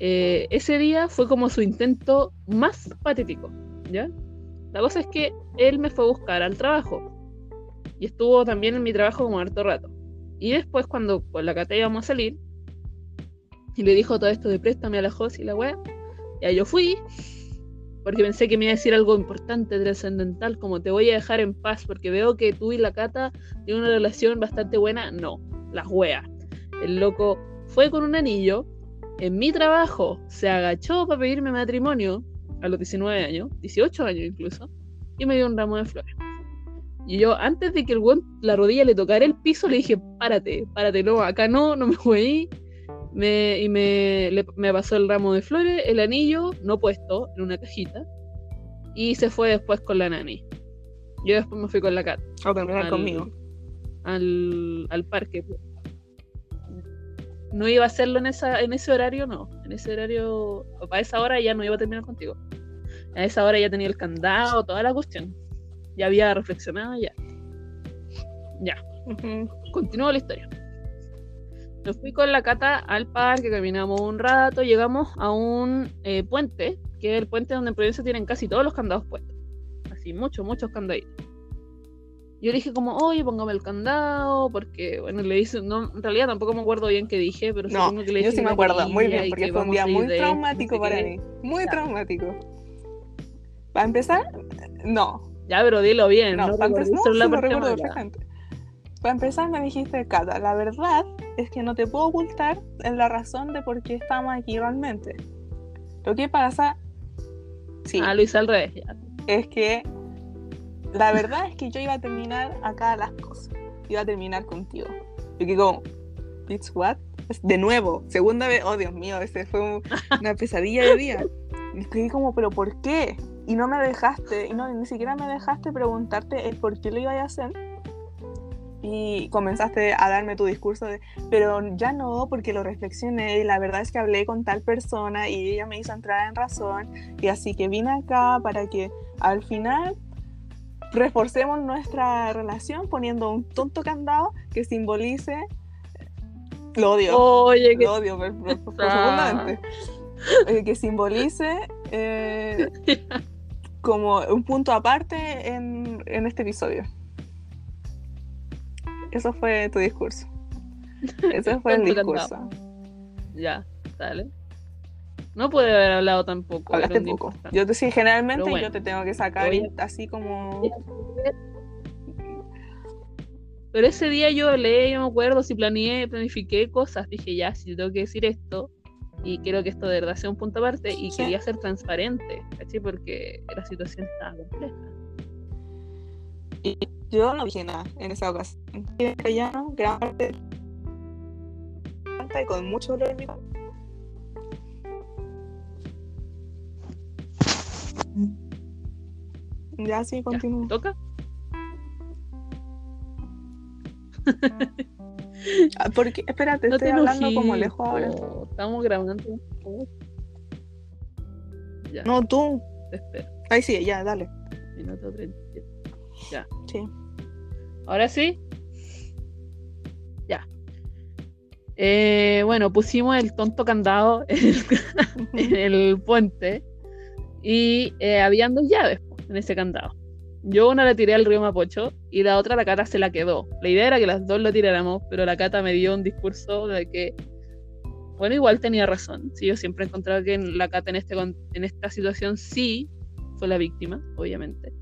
Speaker 1: eh, ese día fue como su intento más patético, ¿ya? La cosa es que él me fue a buscar al trabajo y estuvo también en mi trabajo como harto rato. Y después, cuando con la cata íbamos a salir, y le dijo todo esto de préstame a la Josi y la wea, ya yo fui, porque pensé que me iba a decir algo importante, trascendental, como te voy a dejar en paz, porque veo que tú y la cata tienen una relación bastante buena. No, las weas. El loco fue con un anillo, en mi trabajo se agachó para pedirme matrimonio a los 19 años, 18 años incluso, y me dio un ramo de flores. Y yo, antes de que el weón, la rodilla le tocara el piso, le dije, párate, párate, no, acá no, no me voy. Me, y me, le- me pasó el ramo de flores, el anillo, no puesto, en una cajita. Y se fue después con la nani. Yo después me fui con la cat
Speaker 2: O terminar
Speaker 1: al-
Speaker 2: conmigo.
Speaker 1: al, al parque. No iba a hacerlo en, esa, en ese horario, no. En ese horario, para esa hora ya no iba a terminar contigo. A esa hora ya tenía el candado, toda la cuestión. Ya había reflexionado, ya. Ya,
Speaker 2: Ujú.
Speaker 1: continúo la historia. Me fui con la cata al parque, caminamos un rato, llegamos a un eh, puente, que es el puente donde en Providencia tienen casi todos los candados puestos. Así, muchos, muchos candaditos. Yo le dije como, oye, póngame el candado, porque, bueno, le hice, no, en realidad tampoco me acuerdo bien qué dije, pero
Speaker 2: No,
Speaker 1: que le
Speaker 2: yo sí me acuerdo muy bien, porque
Speaker 1: que
Speaker 2: fue un día muy
Speaker 1: esto, no
Speaker 2: traumático
Speaker 1: sé
Speaker 2: para
Speaker 1: qué.
Speaker 2: mí. Muy
Speaker 1: Ya.
Speaker 2: traumático. Para empezar, no.
Speaker 1: Ya, pero dilo bien,
Speaker 2: No,
Speaker 1: no,
Speaker 2: para empezar,
Speaker 1: solo la
Speaker 2: sí recuerdo. Para empezar, me dijiste, Cata, la verdad es que no te puedo ocultar en la razón de por qué estamos aquí realmente. Lo que pasa, sí,
Speaker 1: Ah, hice al revés, ya.
Speaker 2: es que la verdad es que yo iba a terminar acá las cosas. Iba a terminar contigo. Y que como, ¿it's what? De nuevo, segunda vez, oh Dios mío, ese fue un- una pesadilla de día. Y quedé como, ¿pero por qué? Y no me dejaste, y no, ni siquiera me dejaste preguntarte el por qué lo iba a hacer. Y comenzaste a darme tu discurso de, pero ya no, porque lo reflexioné y la verdad es que hablé con tal persona y ella me hizo entrar en razón y así que vine acá para que al final reforcemos nuestra relación poniendo un tonto candado que simbolice lo odio.
Speaker 1: Oye, que
Speaker 2: lo odio per- profundamente. Eh, que simbolice eh, como un punto aparte en, en este episodio. Eso fue tu discurso. Ese fue el discurso.
Speaker 1: Ya, dale. No puede haber hablado tampoco.
Speaker 2: hablaste poco
Speaker 1: importante.
Speaker 2: yo te sí generalmente
Speaker 1: bueno.
Speaker 2: yo te tengo que sacar y- así como
Speaker 1: Pero ese día yo hablé, yo me acuerdo, si planeé, planifiqué cosas, dije ya, si tengo que decir esto, y quiero que esto de verdad sea un punto aparte, y
Speaker 2: Sí.
Speaker 1: quería ser transparente, ¿cachai? Porque la situación estaba compleja.
Speaker 2: Yo no dije nada en esa ocasión. En castellano, gran parte y con mucho dolor en mi Ya sí,
Speaker 1: Ya,
Speaker 2: continúo.
Speaker 1: ¿me toca?
Speaker 2: Ah, Porque, espérate,
Speaker 1: No
Speaker 2: estoy hablando como lejos ahora.
Speaker 1: Estamos grabando. Ya,
Speaker 2: No, tú.
Speaker 1: te espero.
Speaker 2: Ahí sí, ya, dale.
Speaker 1: Minuto 37.
Speaker 2: Sí.
Speaker 1: ¿Ahora sí? Ya. Eh, bueno, pusimos el tonto candado en el, en el puente y eh, habían dos llaves en ese candado. Yo una la tiré al río Mapocho y la otra la Cata se la quedó. La idea era que las dos lo tiráramos, pero la Cata me dio un discurso de que bueno, igual tenía razón. Sí, yo siempre he encontrado que la Cata en, este, en esta situación sí fue la víctima, obviamente.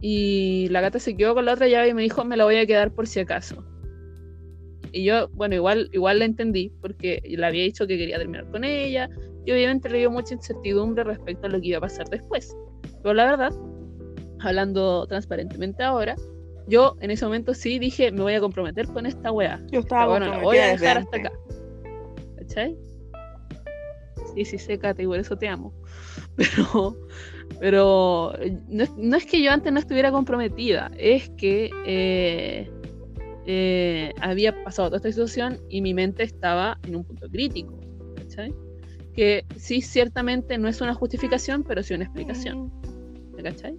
Speaker 1: Y la gata se quedó con la otra llave y me dijo, me la voy a quedar por si acaso. Y yo, bueno, igual, igual la entendí, porque le había dicho que quería terminar con ella, y obviamente le dio mucha incertidumbre respecto a lo que iba a pasar después. Pero la verdad, hablando transparentemente ahora, yo en ese momento sí dije, me voy a comprometer con esta wea.
Speaker 2: Yo estaba
Speaker 1: bueno, la voy a dejar hasta acá. ¿Cachai? Sí, sí, sé, Kate, y por eso te amo. Pero, pero no, es que yo antes no estuviera comprometida, es que eh, eh, había pasado toda esta situación y mi mente estaba en un punto crítico. ¿Cachai? Que sí, ciertamente no es una justificación, pero sí una explicación. ¿Me cachai?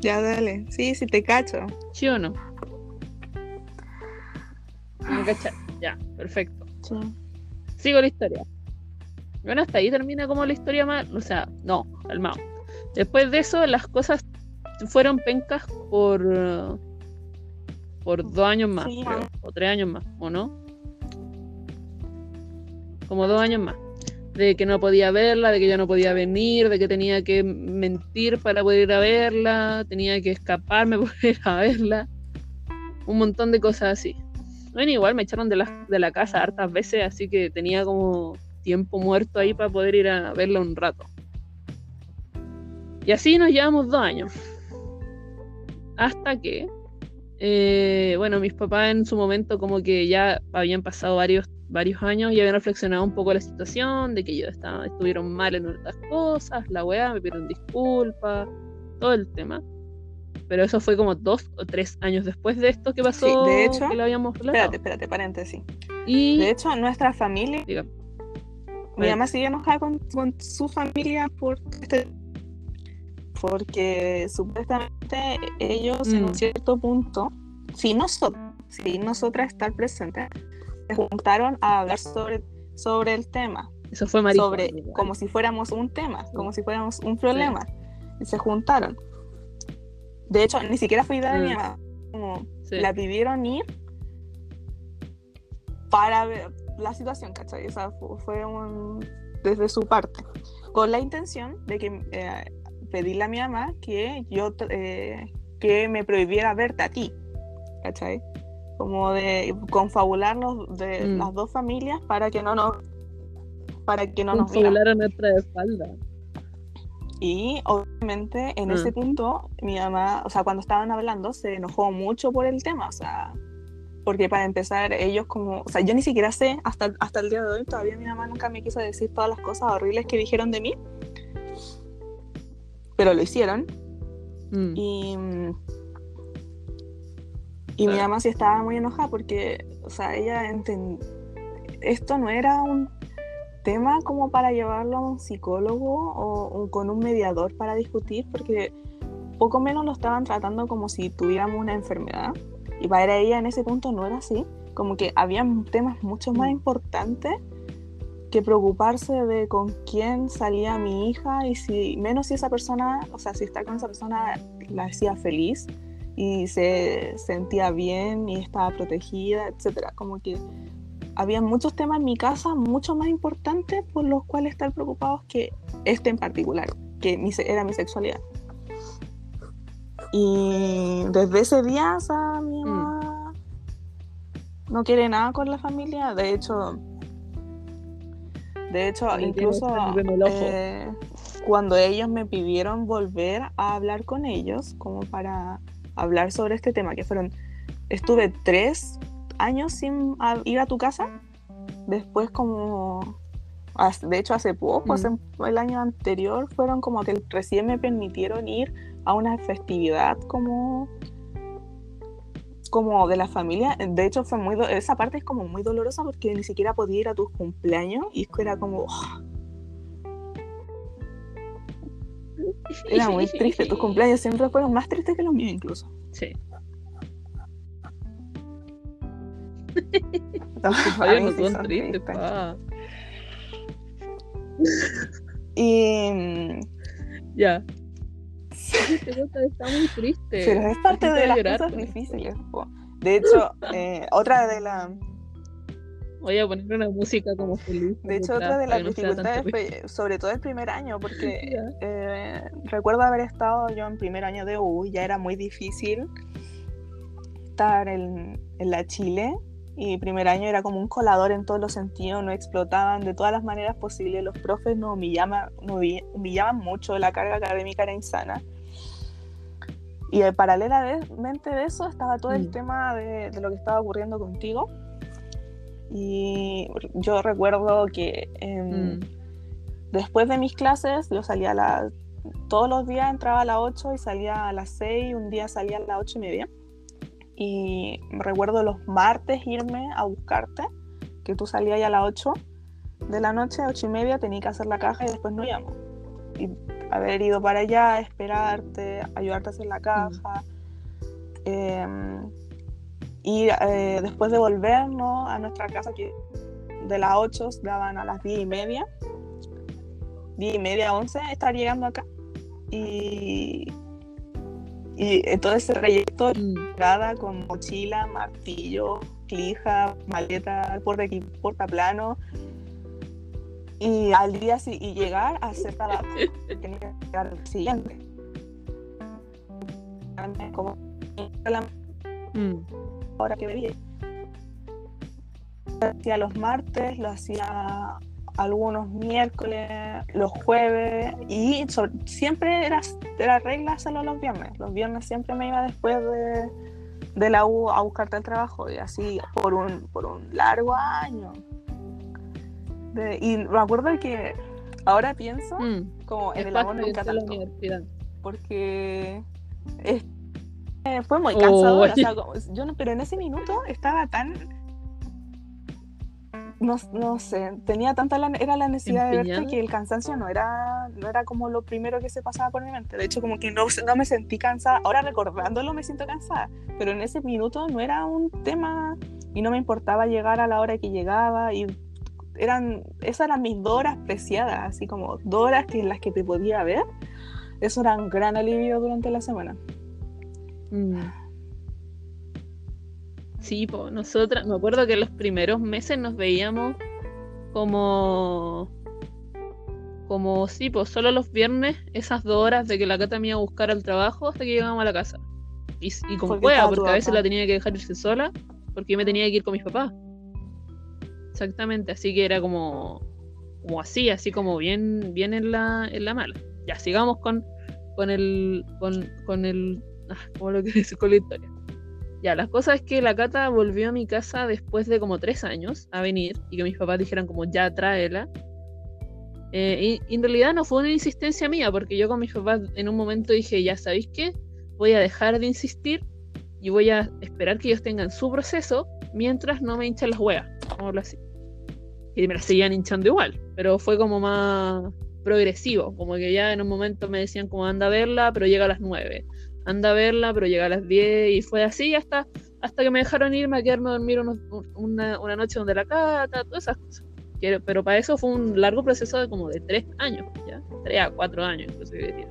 Speaker 2: Ya, dale. Sí, sí, te cacho.
Speaker 1: ¿Sí o no? ¿Me cachai? Ya, perfecto. Sigo la historia. Bueno, hasta ahí termina como la historia más. O sea, no, calmado. Después de eso, las cosas fueron pencas por. por dos años más, creo, o tres años más, ¿o no? Como dos años más. De que no podía verla, de que ya no podía venir, de que tenía que mentir para poder ir a verla, tenía que escaparme para ir a verla. Un montón de cosas así. Bueno, igual me echaron de la, de la casa hartas veces, así que tenía como tiempo muerto ahí para poder ir a verla un rato. Y así nos llevamos dos años. Hasta que, eh, bueno, mis papás en su momento como que ya habían pasado varios, varios años y habían reflexionado un poco la situación, de que ellos estaban, estuvieron mal en otras cosas, la weá, me pidieron disculpas, todo el tema. Pero eso fue como dos o tres años después de esto que pasó.
Speaker 2: de hecho,
Speaker 1: que lo habíamos
Speaker 2: Espérate, espérate, paréntesis. Y, de hecho, nuestra familia. Mi mamá sigue enojada con, su familia por este porque supuestamente ellos en un mm. cierto punto, si nosotros, si nosotras estar presentes, se juntaron a hablar sobre, sobre el tema.
Speaker 1: Eso fue
Speaker 2: Sobre, como si fuéramos un tema, como si fuéramos un problema. Y se juntaron. De hecho, ni siquiera fue idea de mi mm. mamá. Como la pidieron ir para ver, la situación, ¿cachai? O sea, fue un, desde su parte, con la intención de que eh, pedirle a mi mamá que yo eh, que me prohibiera verte a ti, ¿cachai? Como de confabularnos de mm. las dos familias para que no nos para que no nos
Speaker 1: a nuestra espalda.
Speaker 2: Y obviamente en ese mm. punto mi mamá, o sea, cuando estaban hablando se enojó mucho por el tema, o sea, porque para empezar ellos como, o sea, yo ni siquiera sé, hasta, hasta el día de hoy todavía mi mamá nunca me quiso decir todas las cosas horribles que dijeron de mí, pero lo hicieron. Mm. Y, y mi mamá sí estaba muy enojada porque, o sea, ella entendió, esto no era un tema como para llevarlo a un psicólogo o, o con un mediador para discutir, porque poco menos lo estaban tratando como si tuviéramos una enfermedad. Y para ella en ese punto no era así, como que había temas mucho más mm. importantes que preocuparse de con quién salía mi hija y si menos si esa persona, o sea, si estar con esa persona la hacía feliz y se sentía bien y estaba protegida, etcétera, como que había muchos temas en mi casa mucho más importantes por los cuales estar preocupados que este en particular, que era mi sexualidad. Y desde ese día, o sea, mi mm. mamá no quiere nada con la familia. De hecho, de hecho, incluso eh, cuando ellos me pidieron volver a hablar con ellos, como para hablar sobre este tema, que fueron, estuve tres años sin ir a tu casa, después como, de hecho hace poco, mm. el año anterior, fueron como que recién me permitieron ir a una festividad como como de la familia. De hecho, fue muy esa parte es como muy dolorosa porque ni siquiera podía ir a tus cumpleaños y era como era muy triste. Tus cumpleaños siempre fueron más tristes que los míos incluso.
Speaker 1: Sí.
Speaker 2: no, son tristes, Y
Speaker 1: ya está muy triste.
Speaker 2: Pero es parte de las cosas difíciles. De hecho, eh, otra de, la,
Speaker 1: Voy a poner una música como feliz.
Speaker 2: De hecho, otra de las dificultades, sobre todo el primer año, porque eh, recuerdo haber estado yo en primer año de U, ya era muy difícil estar en, en la Chile y primer año era como un colador en todos los sentidos, no explotaban de todas las maneras posibles, los profes nos humillaban, humillaban mucho, la carga académica era insana. Y eh, paralelamente de eso estaba todo el mm. tema de, lo que estaba ocurriendo contigo. Y yo recuerdo que em, mm. después de mis clases, yo salía a las... Todos los días entraba a las 8 y salía a las 6, un día salía a las 8 y media. Y recuerdo los martes irme a buscarte, que tú salías ya a las 8 de la noche, 8 y media, tenía que hacer la caja y después no íbamos. Y haber ido para allá, esperarte, ayudarte a hacer la caja. Em, y eh, después de volvernos a nuestra casa, que de las 8 daban a las 10 y media, 10 y media, 11, estar llegando acá. Y, y todo ese trayecto, mm. con mochila, martillo, clija, maleta, porta, portaplano, y al día y llegar a hacer trabajo tenía que llegar al siguiente como mm. Hora que bebía lo hacía los martes lo hacía algunos miércoles los jueves y siempre era, era regla hacerlo los viernes los viernes siempre me iba después de, de la U a buscarte el trabajo y así por un, por un largo año y me acuerdo que ahora pienso mm. como en el amor nunca tanto. Porque es, eh, fue muy cansador. yo no, pero en ese minuto estaba tan. No, no sé, tenía tanta la, era la necesidad de verte que el cansancio no era, no era como lo primero que se pasaba por mi mente. De hecho, como que no, no me sentí cansada. Ahora recordándolo me siento cansada, pero en ese minuto no era un tema y no me importaba llegar a la hora que llegaba y eran, esas eran mis dos horas preciadas, así como dos horas que, en las que te podía ver. Eso era un gran alivio durante la semana.
Speaker 1: Mm. Sí, pues nosotras, me acuerdo que los primeros meses nos veíamos como como sí, pues solo los viernes, esas dos horas de que la cata me iba a buscar al trabajo hasta que llegábamos a la casa. Y, y con porque a veces la tenía que dejar irse sola, porque yo me tenía que ir con mis papás exactamente, así que era como, como así, así como bien, bien en la, en la mala. Ya, sigamos con, con el, con, con el, ¿cómo lo que decir con la historia? Ya, las cosas es que la Cata volvió a mi casa después de como tres años a venir y que mis papás dijeran como ya tráela. Eh, y, en realidad no fue una insistencia mía, porque yo con mis papás en un momento dije, ya sabéis qué, voy a dejar de insistir y voy a esperar que ellos tengan su proceso mientras no me hinchen las huevas, vamos así y me la seguían hinchando igual, pero fue como más progresivo, como que ya en un momento me decían como anda a verla, pero llega a las 9, anda a verla, pero llega a las 10 y fue así hasta, hasta que me dejaron irme a quedarme a dormir una, una, noche donde la cata, todas esas cosas. Pero, para eso fue un largo proceso de como de 3 años, ya, 3 a 4 años inclusive.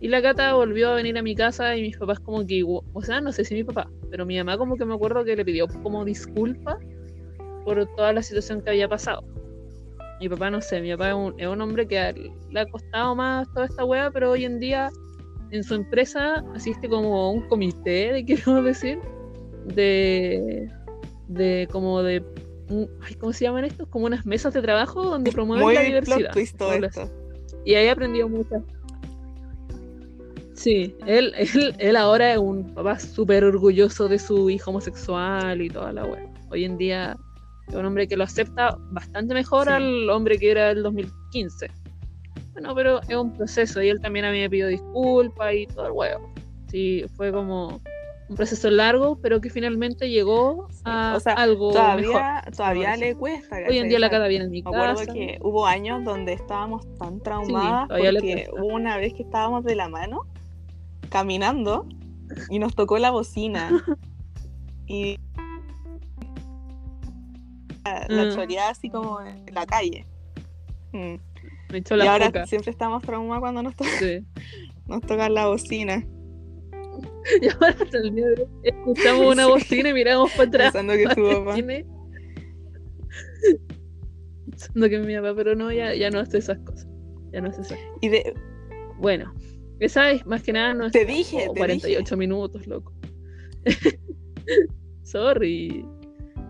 Speaker 1: Y la cata volvió a venir a mi casa y mis papás como que, o sea, no sé si mi papá, pero mi mamá como que me acuerdo que le pidió como disculpas por toda la situación que había pasado. Mi papá, no sé, mi papá es un, hombre que le ha costado más toda esta wea, pero hoy en día en su empresa asiste como un comité, de, quiero decir, de, de como de, ¿cómo se llaman estos? Como unas mesas de trabajo donde promueven la diversidad. Y ahí aprendió mucho. Sí, él, él, él ahora es un papá súper orgulloso de su hijo homosexual y toda la wea. Hoy en día es un hombre que lo acepta bastante mejor al hombre que era el 2015. Bueno, pero es un proceso y él también a mí me pidió disculpas y todo el huevo. Sí, fue como un proceso largo, pero que finalmente llegó a algo
Speaker 2: todavía, Todavía le cuesta.
Speaker 1: Hoy en día la cara viene en mi
Speaker 2: me acuerdo que hubo años donde estábamos tan traumadas porque hubo una vez que estábamos de la mano caminando y nos tocó la bocina y la mm. así como en la calle. Mm. Y ahora siempre estamos traumados cuando nos, toca, nos toca la bocina.
Speaker 1: Y ahora escuchamos una bocina y miramos para atrás.
Speaker 2: Pensando que su papá.
Speaker 1: Pensando que mi papá, pero no, ya, ya no hace esas cosas. Ya no hace esas cosas.
Speaker 2: Y de,
Speaker 1: Bueno, esa es más que nada no
Speaker 2: te dije,
Speaker 1: como
Speaker 2: te
Speaker 1: 48
Speaker 2: dije.
Speaker 1: minutos, loco. Sorry.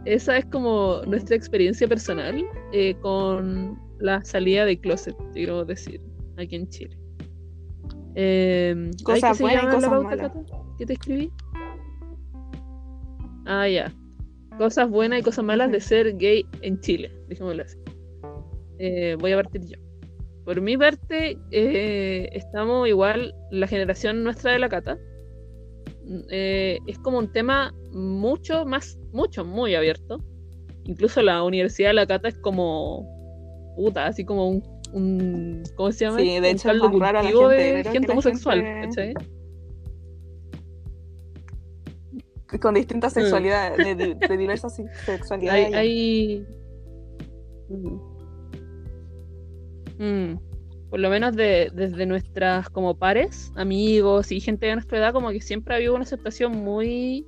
Speaker 1: Esa es como nuestra experiencia personal eh, con la salida de closet, queremos decir, aquí en Chile. Eh, ay, ¿qué
Speaker 2: Cosas
Speaker 1: se
Speaker 2: buenas y
Speaker 1: la
Speaker 2: cosas
Speaker 1: pauta,
Speaker 2: malas.
Speaker 1: Cata? ¿Qué te escribí? Ah, ya. Cosas buenas y cosas malas de ser gay en Chile, dejémoslo así. Eh, voy a partir yo. Por mi parte, eh, estamos igual, la generación nuestra de la Cata. mm, eh, es como un tema mucho más, mucho, muy abierto. Incluso la Universidad de la Cata es como, puta, así como un, un ¿cómo se llama?
Speaker 2: Sí, de hecho es más raro a la gente,
Speaker 1: de gente homosexual,
Speaker 2: gente-
Speaker 1: ¿cachai?
Speaker 2: Con distintas
Speaker 1: Mm.
Speaker 2: sexualidades, de, de- de diversas
Speaker 1: Hay,
Speaker 2: sexualidades.
Speaker 1: hay- Mm. Mm. Por lo menos de- desde nuestras como pares, amigos y gente de nuestra edad, como que siempre ha habido una aceptación muy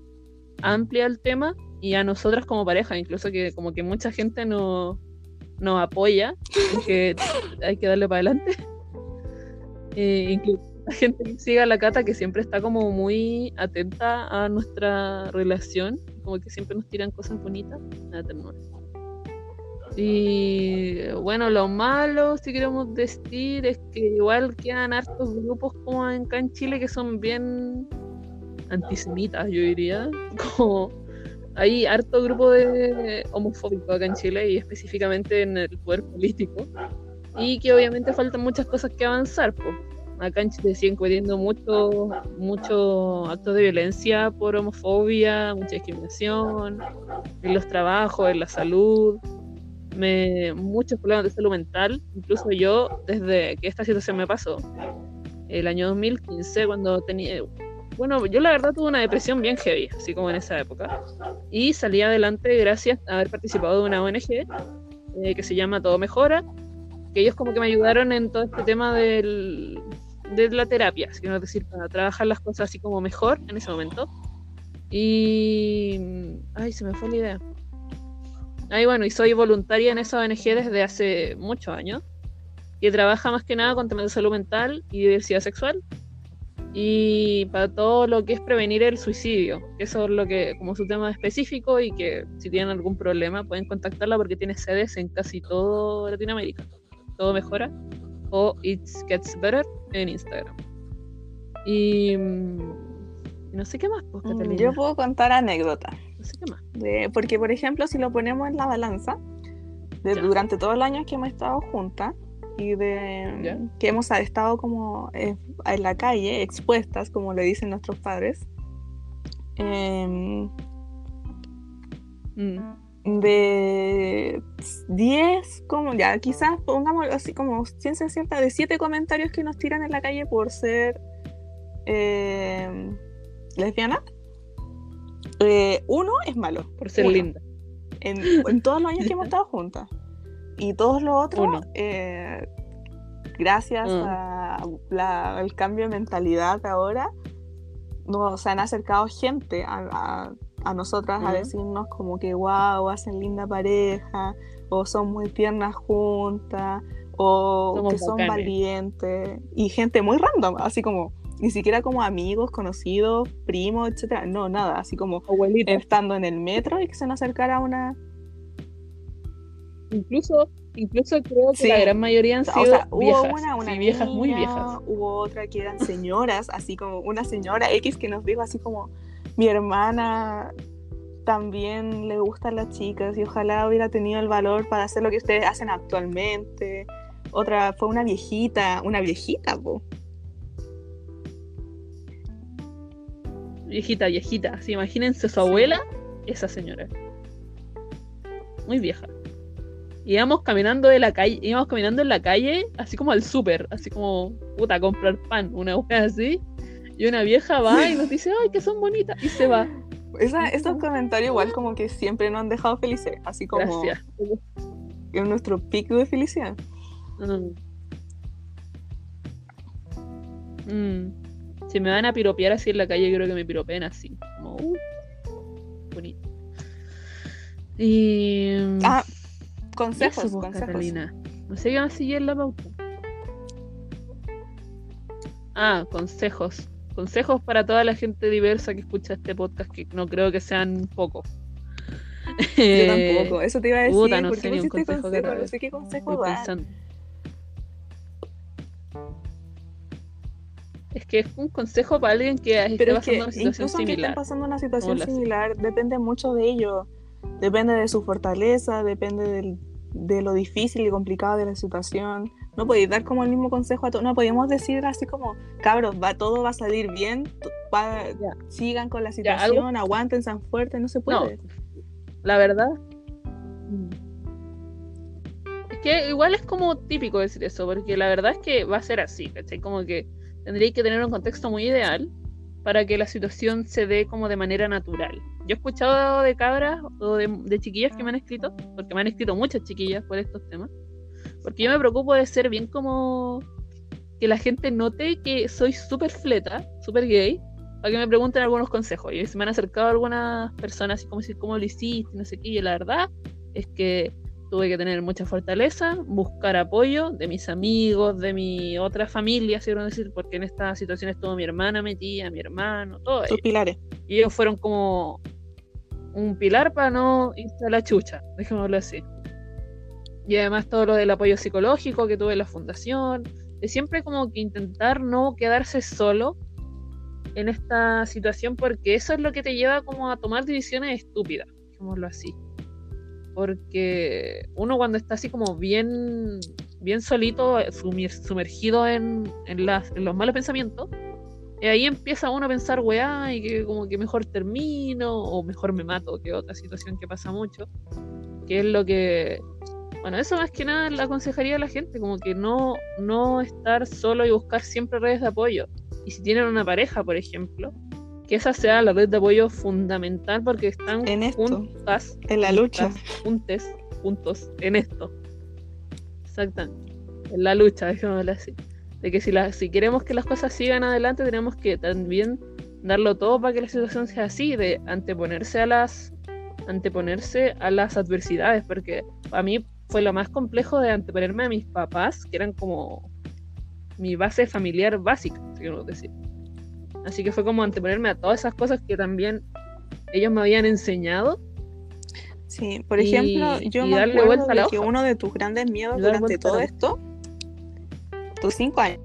Speaker 1: amplia al tema y a nosotras como pareja, incluso que como que mucha gente no- nos apoya, que hay que darle para adelante. Eh, incluso la gente que sigue a la cata que siempre está como muy atenta a nuestra relación, como que siempre nos tiran cosas bonitas, nada ternura. Y bueno, lo malo, si queremos decir, es que igual quedan hartos grupos como acá en Chile que son bien antisemitas, yo diría. Como hay harto grupo de homofóbico acá en Chile y específicamente en el poder político. Y que obviamente faltan muchas cosas que avanzar. po. Acá en Chile siguen cometiendo muchos mucho actos de violencia por homofobia, mucha discriminación en los trabajos, en la salud me, muchos problemas de salud mental. Incluso yo, desde que esta situación me pasó, el año 2015, cuando tenía. Bueno, yo la verdad tuve una depresión bien heavy, así como en esa época. Y salí adelante gracias a haber participado de una ONG eh, que se llama Todo Mejora, que ellos como que me ayudaron en todo este tema del, de la terapia, es decir, para trabajar las cosas así como mejor en ese momento. Y. Ay, se me fue la idea. Ahí bueno, y soy voluntaria en esa ONG desde hace muchos años, que trabaja más que nada con temas de salud mental y diversidad sexual, y para todo lo que es prevenir el suicidio, que eso es lo que, como su tema específico, y que si tienen algún problema pueden contactarla porque tiene sedes en casi todo Latinoamérica. Todo mejora, o It Gets Better en Instagram. Y mm, no sé qué más, pues,
Speaker 2: Mm,
Speaker 1: Catalina.
Speaker 2: Yo puedo contar anécdotas.
Speaker 1: No sé qué más.
Speaker 2: de- porque, por ejemplo, si lo ponemos en la balanza, de- durante todo el año que hemos estado juntas y de
Speaker 1: Ya.
Speaker 2: que hemos estado como eh, en la calle, expuestas, como le dicen nuestros padres, em,
Speaker 1: Mm,
Speaker 2: de 10, como ya, quizás pongamos así como ciencia cierta, de 7 comentarios que nos tiran en la calle por ser em, lesbiana, eh, uno es malo.
Speaker 1: por ser
Speaker 2: Uno.
Speaker 1: linda.
Speaker 2: en, en todos los años que hemos estado juntas. Y todos los otros, eh, gracias
Speaker 1: Mm.
Speaker 2: a la- al cambio de mentalidad ahora, nos han acercado gente a, a- a nosotras a decirnos como que wow, hacen linda pareja, o son muy tiernas juntas, o
Speaker 1: Somos
Speaker 2: que son
Speaker 1: bacanes.
Speaker 2: valientes, y gente muy random, así como ni siquiera como amigos, conocidos, primos, etcétera, no, nada, así como
Speaker 1: Abuelita.
Speaker 2: estando en el metro y que se nos acercara una,
Speaker 1: Incluso, incluso creo que
Speaker 2: Sí.
Speaker 1: la gran mayoría han
Speaker 2: O
Speaker 1: sido
Speaker 2: hubo
Speaker 1: viejas.
Speaker 2: una, una
Speaker 1: sí, viejas muy viejas.
Speaker 2: Hubo otra que eran señoras, así como una señora X que nos dijo así como, mi hermana también le gustan las chicas y ojalá hubiera tenido el valor para hacer lo que ustedes hacen actualmente. Otra fue una viejita, una viejita, po.
Speaker 1: Viejita, viejita. Sí, imagínense su abuela, esa señora. Muy vieja. Íbamos caminando de la calle, íbamos caminando en la calle, así como al súper, así como, puta, a comprar pan, una wea así. Y una vieja va y nos dice, ay, que son bonitas, y se va.
Speaker 2: Esa, esos comentarios igual como que siempre nos han dejado felices, así como
Speaker 1: Gracias.
Speaker 2: en nuestro pico de felicidad.
Speaker 1: Mm. Mm. Si me van a piropear así en la calle, creo que me piropeen así. Como, uh, bonito. Y.
Speaker 2: Ah, consejos,
Speaker 1: Eso, pues,
Speaker 2: consejos.
Speaker 1: Catalina. No sé qué más sigue en la pauta. Ah, consejos. Consejos para toda la gente diversa que escucha este podcast, que no creo que sean pocos.
Speaker 2: Yo tampoco, eso te iba a decir.
Speaker 1: puta, no
Speaker 2: ¿Por
Speaker 1: sé
Speaker 2: qué
Speaker 1: ni un
Speaker 2: pusiste
Speaker 1: consejo
Speaker 2: consejo?
Speaker 1: que
Speaker 2: No sé qué
Speaker 1: Estoy
Speaker 2: consejo dar.
Speaker 1: pensando. Es que es un consejo para alguien que esté
Speaker 2: Pero es que
Speaker 1: pasando una situación
Speaker 2: incluso aunque estén
Speaker 1: similar.
Speaker 2: pasando una situación similar, depende mucho de ello. Depende de su fortaleza, depende del- de lo difícil y complicado de la situación. No podéis dar como el mismo consejo a todos. No podemos decir así como, cabros, va, todo va a salir bien, va- sigan con la
Speaker 1: algo-
Speaker 2: situación, aguanten, sean fuertes, no se
Speaker 1: No,
Speaker 2: puede.
Speaker 1: la verdad. mm. Es que igual es como típico decir eso, porque la verdad es que va a ser así, ¿cachai? Como que tendréis que tener un contexto muy ideal para que la situación se dé como de manera natural. Yo he escuchado de cabras o de, de chiquillas que me han escrito, porque me han escrito muchas chiquillas por estos temas, porque yo me preocupo de ser bien como que la gente note que soy súper fleta, súper gay, para que me pregunten algunos consejos. Y se me han acercado algunas personas así como decir cómo lo hiciste, no sé qué. Y la verdad es que tuve que tener mucha fortaleza, buscar apoyo de mis amigos, de mi otra familia, si decir, porque en esta situación estuvo mi hermana, mi tía, mi hermano, todo
Speaker 2: Sus pilares.
Speaker 1: y ellos fueron como un pilar para no irse a la chucha, dejémoslo así. Y además todo lo del apoyo psicológico que tuve en la fundación, de siempre como que intentar no quedarse solo en esta situación porque eso es lo que te lleva como a tomar decisiones estúpidas, dejémoslo así. Porque uno cuando está así como bien, bien solito, sumir- sumergido en, en las- en los malos pensamientos, y ahí empieza uno a pensar, weá, y que como que mejor termino, o mejor me mato, que otra situación que pasa mucho, que es lo que, bueno, eso más que nada le aconsejaría a la gente, como que no, no estar solo y buscar siempre redes de apoyo. Y si tienen una pareja, por ejemplo, que esa sea la red de apoyo fundamental porque están
Speaker 2: En esto.
Speaker 1: juntas,
Speaker 2: En la lucha.
Speaker 1: juntas, juntes, juntos en esto. Exactamente. En la lucha, dejémoslo así. De que si, la, si queremos que las cosas sigan adelante, tenemos que también darlo todo para que la situación sea así, de anteponerse a las anteponerse a las adversidades, porque a mí fue lo más complejo de anteponerme a mis papás, que eran como mi base familiar básica, si decir. Así que fue como anteponerme a todas esas cosas que también ellos me habían enseñado
Speaker 2: Sí, por
Speaker 1: Y-
Speaker 2: ejemplo, yo
Speaker 1: y
Speaker 2: me
Speaker 1: darle
Speaker 2: acuerdo
Speaker 1: vuelta a la
Speaker 2: de que
Speaker 1: hoja.
Speaker 2: uno de tus grandes miedos
Speaker 1: Y
Speaker 2: durante todo esto, tus cinco años,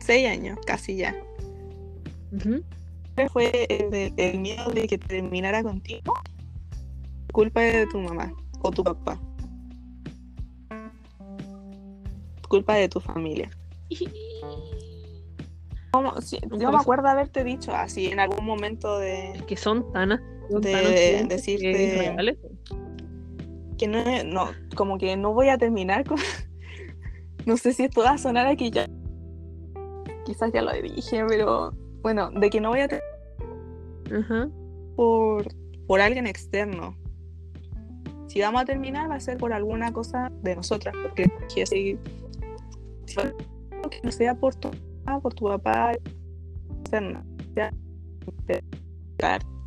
Speaker 2: seis años, casi ya,
Speaker 1: Ujú.
Speaker 2: fue el, el miedo de que terminara contigo, culpa de tu mamá o tu papá, culpa de tu familia. Como, sí,
Speaker 1: Nunca
Speaker 2: yo me acuerdo haberte dicho así en algún momento de
Speaker 1: que son tan, son
Speaker 2: De
Speaker 1: tan occidentes
Speaker 2: decirte-
Speaker 1: que
Speaker 2: no, no, como que no voy a terminar con. No sé si esto va a sonar aquí ya. Quizás ya lo dije, pero bueno, de que no voy a terminar por, por alguien externo. Si vamos a terminar, va a ser por alguna cosa de nosotras, porque que si, si que no sea por por tu papá, externa, ya, te,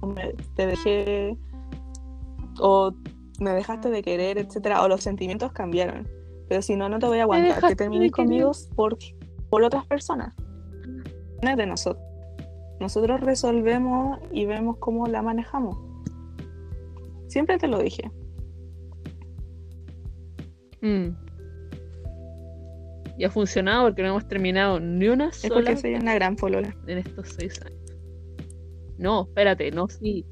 Speaker 2: o me- te dejé o me dejaste de querer, etcétera, o los sentimientos cambiaron. Pero si no, no te voy a aguantar que termines conmigo por, por otras personas. No es de nosotros. Nosotros resolvemos y vemos cómo la manejamos. Siempre te lo dije.
Speaker 1: Mm. Y ha funcionado porque no hemos terminado ni una
Speaker 2: Es
Speaker 1: sola
Speaker 2: porque soy una gran polola.
Speaker 1: en estos seis años. No, espérate, no, sí.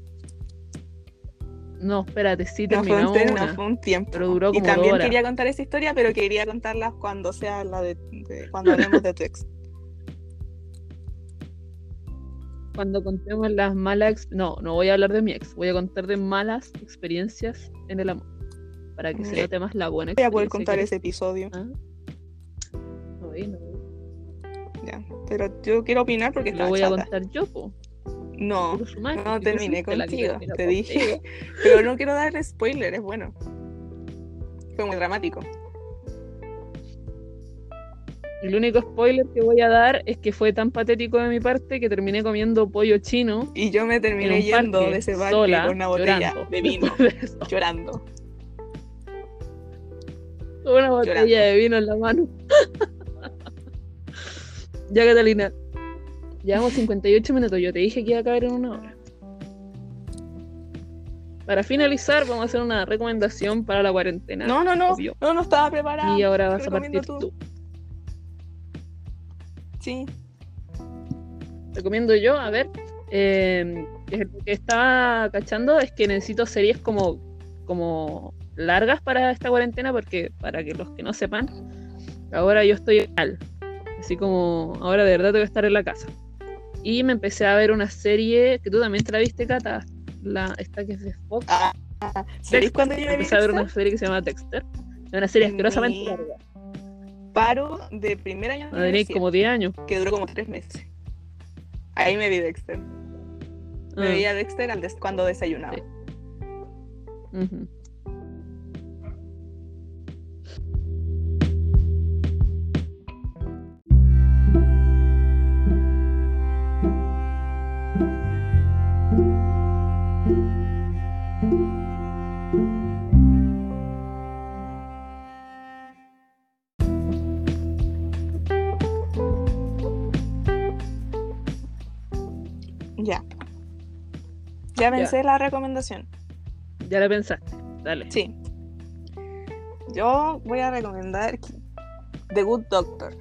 Speaker 1: No, espérate, sí
Speaker 2: No fue, un,
Speaker 1: terminamos
Speaker 2: te-
Speaker 1: una.
Speaker 2: no fue un tiempo.
Speaker 1: pero duró
Speaker 2: y
Speaker 1: como
Speaker 2: también
Speaker 1: dos horas.
Speaker 2: quería contar esa historia, pero quería contarla cuando sea la de, de- cuando hablemos de tu ex.
Speaker 1: Cuando contemos las malas... No, no voy a hablar de mi ex. Voy a contar de malas experiencias en el amor. Para que se
Speaker 2: Ya.
Speaker 1: note más la buena
Speaker 2: Voy a poder
Speaker 1: experiencia
Speaker 2: contar
Speaker 1: que-
Speaker 2: ese episodio.
Speaker 1: Ah.
Speaker 2: Ya. Pero yo quiero opinar porque
Speaker 1: Lo voy a contar yo, po.
Speaker 2: No, no terminé contigo, te dije. pero no quiero dar spoiler, es bueno. Fue muy dramático.
Speaker 1: El único spoiler que voy a dar es que fue tan patético de mi parte que terminé comiendo pollo chino
Speaker 2: Y yo me terminé yendo
Speaker 1: parque,
Speaker 2: de ese parque
Speaker 1: sola,
Speaker 2: con una botella
Speaker 1: llorando.
Speaker 2: de vino,
Speaker 1: de
Speaker 2: llorando.
Speaker 1: Una botella de vino en la mano. ya, Catalina. Llevamos 58 minutos. Yo te dije que iba a caber en una hora. Para finalizar, vamos a hacer una recomendación para la cuarentena.
Speaker 2: No, no, no. No, no estaba preparado.
Speaker 1: Y ahora vas a partir tú.
Speaker 2: Sí.
Speaker 1: Recomiendo yo, a ver. Eh, lo que estaba cachando es que necesito series como, como largas para esta cuarentena, porque para que los que no sepan, ahora yo estoy mal. Así como ahora de verdad tengo que estar en la casa. Y me empecé a ver una serie que tú también te la viste, Cata, la, esta que es de Fox. Ah,
Speaker 2: cuando yo
Speaker 1: empecé a ver una serie que se llama Dexter. Es una serie asquerosamente larga.
Speaker 2: Paro de primer año
Speaker 1: de como 10 años.
Speaker 2: Que duró como 3 meses. Ahí me vi Dexter. Me ah. veía Dexter cuando desayunaba. Ya. Ya pensé la recomendación.
Speaker 1: Ya la pensaste, dale.
Speaker 2: Sí. Yo voy a recomendar The Good Doctor.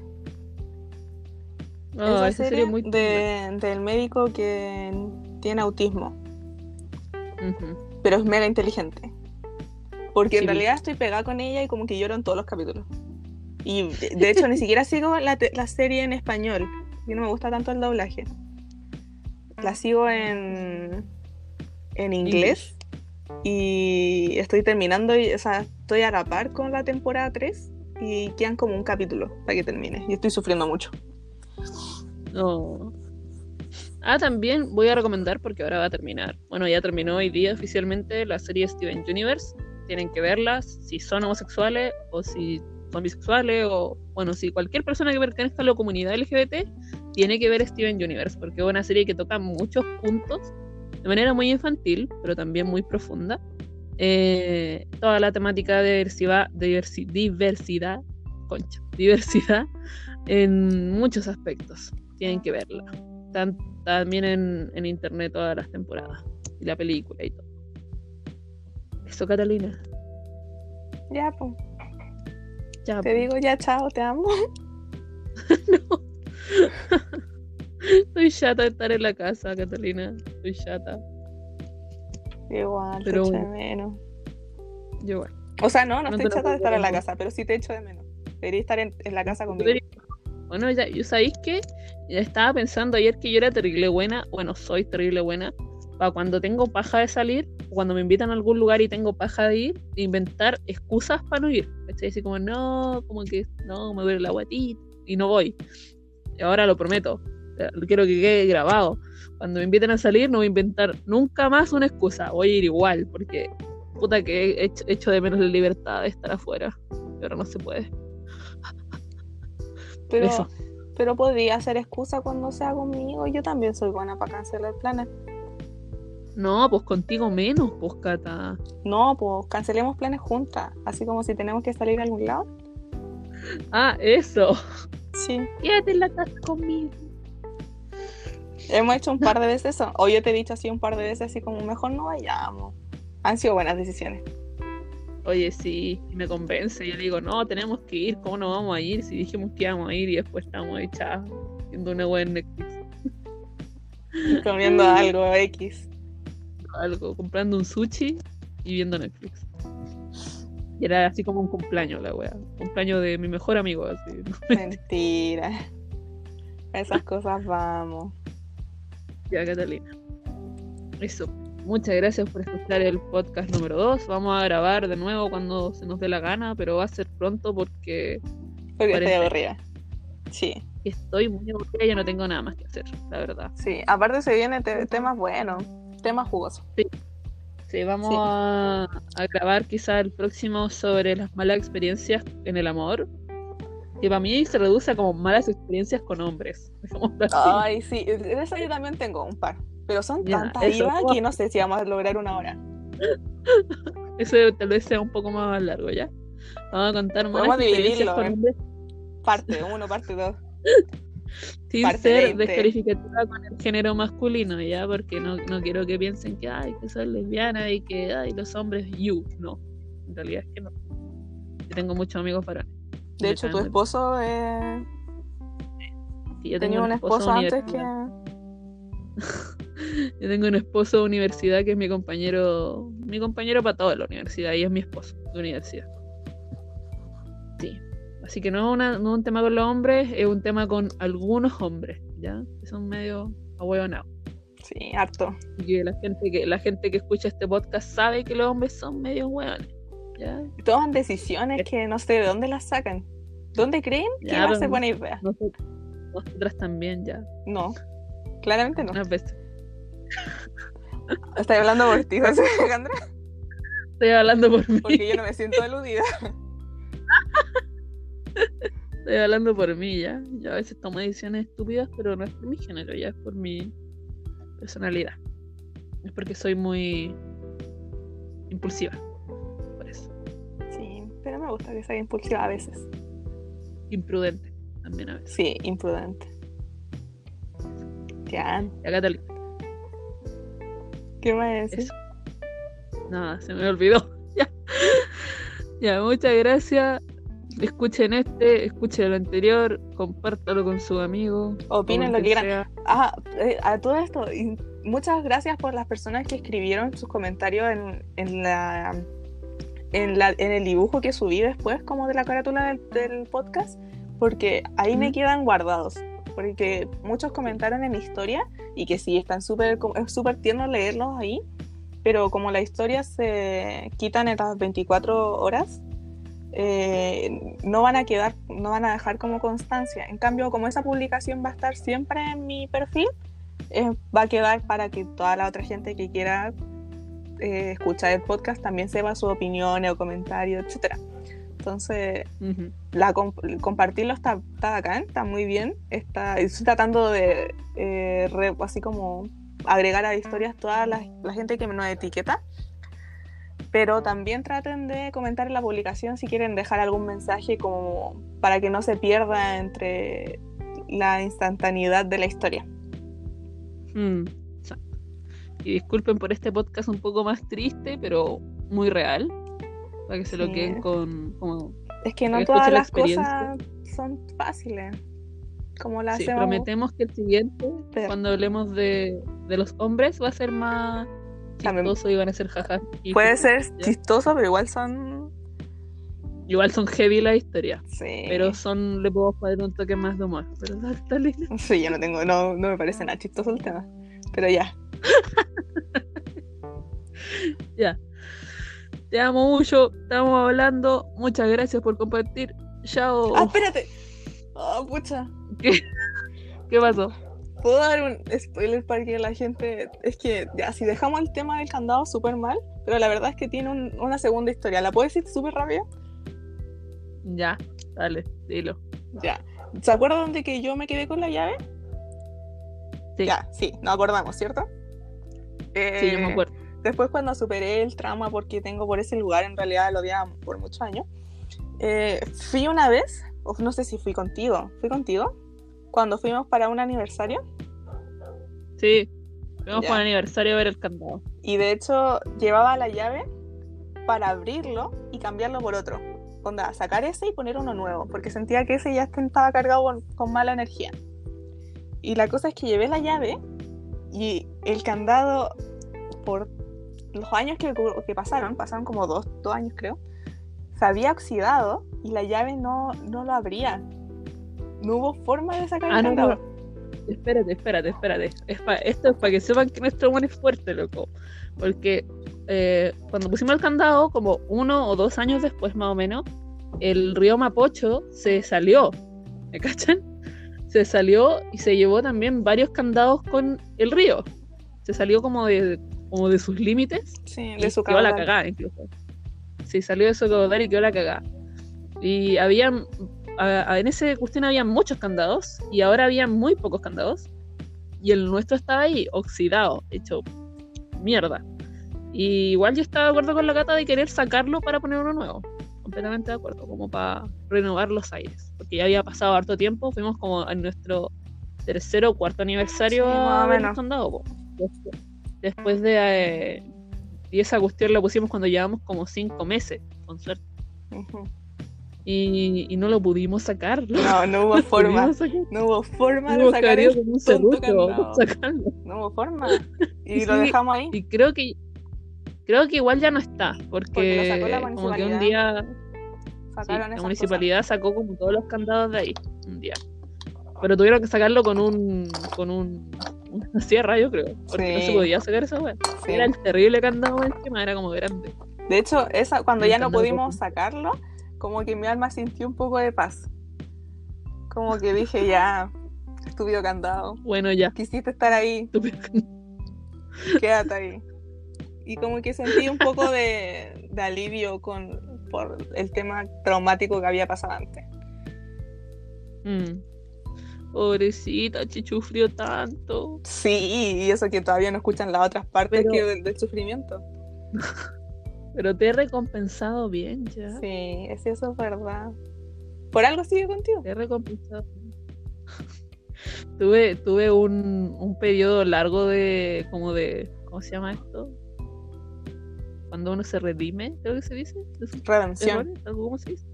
Speaker 1: Oh, esa serie, muy
Speaker 2: de, del médico que tiene autismo. Pero es mega inteligente. Porque en realidad estoy pegada con ella y como que lloro en todos los capítulos. Y de, hecho ni siquiera sigo la, la serie en español. Y no me gusta tanto el doblaje la sigo en, en inglés y estoy terminando, o sea, estoy a la par con la temporada 3 y quedan como un capítulo para que termine y estoy sufriendo mucho.
Speaker 1: No. Ah, también voy a recomendar porque ahora va a terminar. Bueno, ya terminó hoy día oficialmente la serie Steven Universe. Tienen que verlas si son homosexuales o si son bisexuales o, bueno, si cualquier persona que pertenezca a la comunidad LGBT tiene que ver Steven Universe, porque es una serie que toca muchos puntos de manera muy infantil, pero también muy profunda. Eh, toda la temática de diversidad, diversidad, concha, diversidad en muchos aspectos. Tienen que verla. también en, en, internet todas las temporadas y la película y todo. Eso, Catalina.
Speaker 2: Ya, pues. Ya, te digo ya, chao, te amo.
Speaker 1: no. Estoy chata de estar en la casa, Catalina. Estoy chata.
Speaker 2: Igual, pero te echo de menos.
Speaker 1: Yo igual.
Speaker 2: O sea, no, no, estoy chata de estar en la casa, pero sí te echo de menos. Debería estar en, la casa conmigo.
Speaker 1: Bueno, ya, sabéis que estaba pensando ayer que yo era terrible buena, bueno, soy terrible buena, para cuando tengo paja de salir, cuando me invitan a algún lugar y tengo paja de ir, inventar excusas para no ir. ¿Cachai? Así como, no, como que no, me duele la guatita y no voy ahora lo prometo, quiero que quede grabado. Cuando me inviten a salir, no voy a inventar nunca más una excusa. Voy a ir igual, porque puta que he hecho, de menos la libertad de estar afuera. Pero no se puede.
Speaker 2: Pero, pero podría ser excusa cuando sea conmigo. Yo también soy buena para cancelar planes.
Speaker 1: No, pues contigo menos, pues Cata.
Speaker 2: No, pues cancelemos planes juntas. Así como si tenemos que salir a algún lado.
Speaker 1: Ah, eso.
Speaker 2: Sí.
Speaker 1: Quédate en la casa conmigo.
Speaker 2: Hemos hecho un par de veces eso. O yo te he dicho así un par de veces, así como mejor no vayamos. Han sido buenas decisiones.
Speaker 1: Oye, sí, me convence. Yo digo, no, tenemos que ir. ¿Cómo no vamos a ir? Si dijimos que íbamos a ir y después estamos echados viendo una buena Netflix.
Speaker 2: Comiendo algo X.
Speaker 1: Algo, comprando un sushi y viendo Netflix. Y era así como un cumpleaños la wea. Cumpleaños de mi mejor amigo, así.
Speaker 2: Mentira. Esas cosas vamos.
Speaker 1: Ya, Catalina. Eso. Muchas gracias por escuchar el podcast número 2. Vamos a grabar de nuevo cuando se nos dé la gana, pero va a ser pronto porque.
Speaker 2: Porque estoy aburrida. Sí.
Speaker 1: Estoy muy aburrida y ya no tengo nada más que hacer, la verdad.
Speaker 2: Sí, aparte se vienen temas buenos, temas jugosos.
Speaker 1: Sí. Sí, vamos A, grabar quizá el próximo sobre las malas experiencias en el amor. Que para mí se reduce a como malas experiencias con hombres.
Speaker 2: Ay, sí, de eso yo también tengo un par. Pero son tantas vivas que no sé si vamos a lograr una hora.
Speaker 1: Eso tal vez sea un poco más largo, ¿ya? Vamos a contar más experiencias
Speaker 2: dividirlo,
Speaker 1: con
Speaker 2: ¿eh?
Speaker 1: hombres
Speaker 2: Parte uno, parte dos.
Speaker 1: sin
Speaker 2: parte
Speaker 1: ser
Speaker 2: 20.
Speaker 1: descalificativa con el género masculino, ¿ya? Porque no, no quiero que piensen que, ay, que soy lesbiana y que, ay, los hombres, you. No, en realidad es que no. Yo tengo muchos amigos varones.
Speaker 2: De hecho, tu esposo eh,
Speaker 1: bien. Yo tengo
Speaker 2: tenía un esposo antes que.
Speaker 1: Yo tengo un esposo de universidad que es mi compañero, mi compañero para toda la universidad y es mi esposo de universidad. Sí. Así que no es, una- no es un tema con los hombres, es un tema con algunos hombres, ¿ya? Que son medio ahueonados.
Speaker 2: Sí, harto.
Speaker 1: Y la gente que, la gente que escucha este podcast sabe que los hombres son medio hueones, ¿ya?
Speaker 2: Toman decisiones que no sé de dónde las sacan. ¿Dónde creen que va a ser
Speaker 1: no-
Speaker 2: buena idea?
Speaker 1: Nosotras, nosotras también, ya.
Speaker 2: No. Claramente no.
Speaker 1: Veces.
Speaker 2: Estoy hablando por ti, José Alejandra,
Speaker 1: Estoy hablando por mí.
Speaker 2: porque yo no me siento aludida.
Speaker 1: Estoy hablando por mí, ya. Yo a veces tomo decisiones estúpidas, pero no es por mi género, ya es por mi personalidad. Es porque soy muy impulsiva.
Speaker 2: Pero me gusta que sea impulsiva a veces.
Speaker 1: Imprudente también a veces.
Speaker 2: Sí, imprudente. Ya,
Speaker 1: Ya, Catalina.
Speaker 2: ¿qué me decir?
Speaker 1: Eso. Nada, se me olvidó. ya. Ya, muchas gracias. Escuchen este, escuchen el anterior, compártalo con sus amigos.
Speaker 2: Opinen lo que quieran. Ah, a todo esto, muchas gracias por las personas que escribieron sus comentarios en, en la, en la en el dibujo que subí después, como de la carátula del, del podcast, porque ahí me
Speaker 1: Ujú.
Speaker 2: quedan guardados. Porque muchos comentaron en mi historia y que sí, están súper es súper tierno leerlos ahí, pero como la historia se quitan en las 24 horas, eh, no van a quedar, no van a dejar como constancia. En cambio, como esa publicación va a estar siempre en mi perfil, eh, va a quedar para que toda la otra gente que quiera eh, escuchar el podcast también sepa sus opiniones o comentarios, etcétera. Entonces,
Speaker 1: Ujú.
Speaker 2: la comp- compartirlo está, está bacán, está muy bien. Está, estoy tratando de eh, re- así como agregar a historias toda la, la gente que nos etiqueta. Pero también traten de comentar en la publicación si quieren dejar algún mensaje como para que no se pierda entre la instantaneidad de la historia.
Speaker 1: Mm. Y disculpen por este podcast un poco más triste, pero muy real. Para que se lo
Speaker 2: Sí.
Speaker 1: queden con. Como,
Speaker 2: Es que no
Speaker 1: Que
Speaker 2: todas
Speaker 1: escuche la
Speaker 2: las cosas son fáciles. Como la
Speaker 1: sí,
Speaker 2: hacemos.
Speaker 1: prometemos que el siguiente,
Speaker 2: Pero-
Speaker 1: cuando hablemos de, de los hombres, va a ser más
Speaker 2: También-
Speaker 1: chistoso y van a ser jajas.
Speaker 2: Puede ser
Speaker 1: ¿ya?
Speaker 2: chistoso, pero igual son.
Speaker 1: Igual son heavy la historia.
Speaker 2: Sí.
Speaker 1: Pero son, le puedo poner un toque más de humor. Pero dale, dale.
Speaker 2: Sí, yo no tengo, no, no me parece nada chistoso el tema. Pero ya.
Speaker 1: Ya. Te amo mucho. Estamos hablando. Muchas gracias por compartir. Chao.
Speaker 2: ¡Ah, espérate! ¡Ah, pucha!
Speaker 1: ¿Qué pasó?
Speaker 2: ¿Puedo dar un spoiler para que la gente.? Es que ya, si dejamos el tema del candado súper mal, pero la verdad es que tiene un- una segunda historia. ¿La puedo decir súper rápida?
Speaker 1: Ya, dale, dilo.
Speaker 2: Ya. ¿Se acuerdan de que yo me quedé con la llave?
Speaker 1: Sí,
Speaker 2: Ya, sí, nos acordamos, ¿cierto?
Speaker 1: Sí, yo me
Speaker 2: Eh,
Speaker 1: acuerdo.
Speaker 2: Después cuando superé el trauma porque tengo por ese lugar, en realidad lo odiaba por muchos años, eh, fui una vez, o no sé si fui contigo, ¿fui contigo? Cuando fuimos para un aniversario
Speaker 1: Sí. Fuimos
Speaker 2: Ya.
Speaker 1: por aniversario a ver el candado.
Speaker 2: y de hecho llevaba la llave para abrirlo y cambiarlo por otro. Onda, sacar ese y poner uno nuevo, porque sentía que ese ya estaba cargado con, con mala energía. Y la cosa es que llevé la llave y el candado, por los años que, que pasaron, pasaron como dos, dos años creo, se había oxidado y la llave no, no lo abría. No hubo forma de sacar
Speaker 1: Ah,
Speaker 2: el
Speaker 1: no,
Speaker 2: candado.
Speaker 1: no. Espérate, espérate, espérate. Es pa- esto es para que sepan que nuestro buen es fuerte, loco. Porque eh, cuando pusimos el candado, como uno o dos años después más o menos, el río Mapocho se salió. ¿Me cachan? Se salió y se llevó también varios candados con el río. Se salió como de, como de sus límites
Speaker 2: Sí,
Speaker 1: y
Speaker 2: de su
Speaker 1: quedó la cagada incluso. Sí, salió de su caudal y quedó la cagada. Y habían, a- a- en ese cuestión había muchos candados y ahora había muy pocos candados. Y el nuestro estaba ahí, oxidado, hecho mierda. Y igual yo estaba de acuerdo con la gata de querer sacarlo para poner uno nuevo. Completamente de acuerdo, como para renovar los aires, porque ya había pasado harto tiempo, fuimos como en nuestro tercero o cuarto aniversario
Speaker 2: Sí, más o
Speaker 1: a
Speaker 2: menos.
Speaker 1: condado. Después, de... eh, y esa cuestión la pusimos cuando llevamos como cinco meses, con suerte. Y, y no lo pudimos sacar.
Speaker 2: No, no hubo forma. No hubo forma de sacar el tonto candado. No hubo forma. Y
Speaker 1: Sí,
Speaker 2: lo dejamos ahí.
Speaker 1: Y creo que creo que igual ya no está,
Speaker 2: Porque
Speaker 1: porque,
Speaker 2: lo sacó la
Speaker 1: como que un día sí, la municipalidad sacó como todos los candados de ahí, un día. Pero tuvieron que sacarlo con un con un una sierra, yo creo, porque no se podía sacar esa weá.
Speaker 2: Sí.
Speaker 1: Era el terrible candado encima, era como grande.
Speaker 2: De hecho, esa, cuando
Speaker 1: El
Speaker 2: ya no pudimos sacarlo, como que mi alma sintió un poco de paz. Como que dije, ya, estúpido candado.
Speaker 1: Bueno, ya.
Speaker 2: Quisiste estar ahí, quédate ahí. Y como que sentí un poco de, de alivio con, por el tema traumático que había pasado antes.
Speaker 1: Mm. Pobrecita, Chichu sufrió tanto.
Speaker 2: Sí, y eso que todavía no escuchan las otras partes
Speaker 1: Pero-
Speaker 2: que del, del sufrimiento.
Speaker 1: Pero te he recompensado bien ya.
Speaker 2: Sí, es- eso es verdad. Por algo sigue contigo.
Speaker 1: Te he recompensado. tuve tuve un, un periodo largo de como de ¿cómo se llama esto? Cuando uno se redime, creo que se dice,
Speaker 2: Redención.
Speaker 1: como se dice.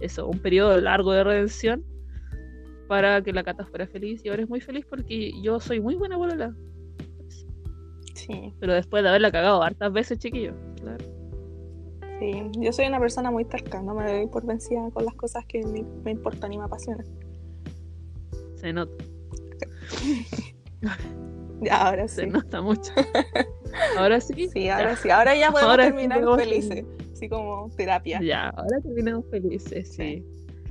Speaker 1: Eso, un periodo largo de redención para que la Cata fuera feliz y ahora es muy feliz porque yo soy muy buena bolola,
Speaker 2: Sí,
Speaker 1: pero después de haberla cagado hartas veces, chiquillo. Claro.
Speaker 2: sí. Yo soy una persona muy terca, no me doy por vencida con las cosas que ni me importan ni me apasionan.
Speaker 1: Se nota,
Speaker 2: Ya, ahora
Speaker 1: se
Speaker 2: sí.
Speaker 1: nota mucho. Ahora sí.
Speaker 2: Sí,
Speaker 1: ya.
Speaker 2: ahora sí. Ahora ya podemos
Speaker 1: Ahora sí
Speaker 2: terminar
Speaker 1: podemos
Speaker 2: felices. Así como terapia.
Speaker 1: Ya, ahora terminamos felices,
Speaker 2: Sí.
Speaker 1: sí.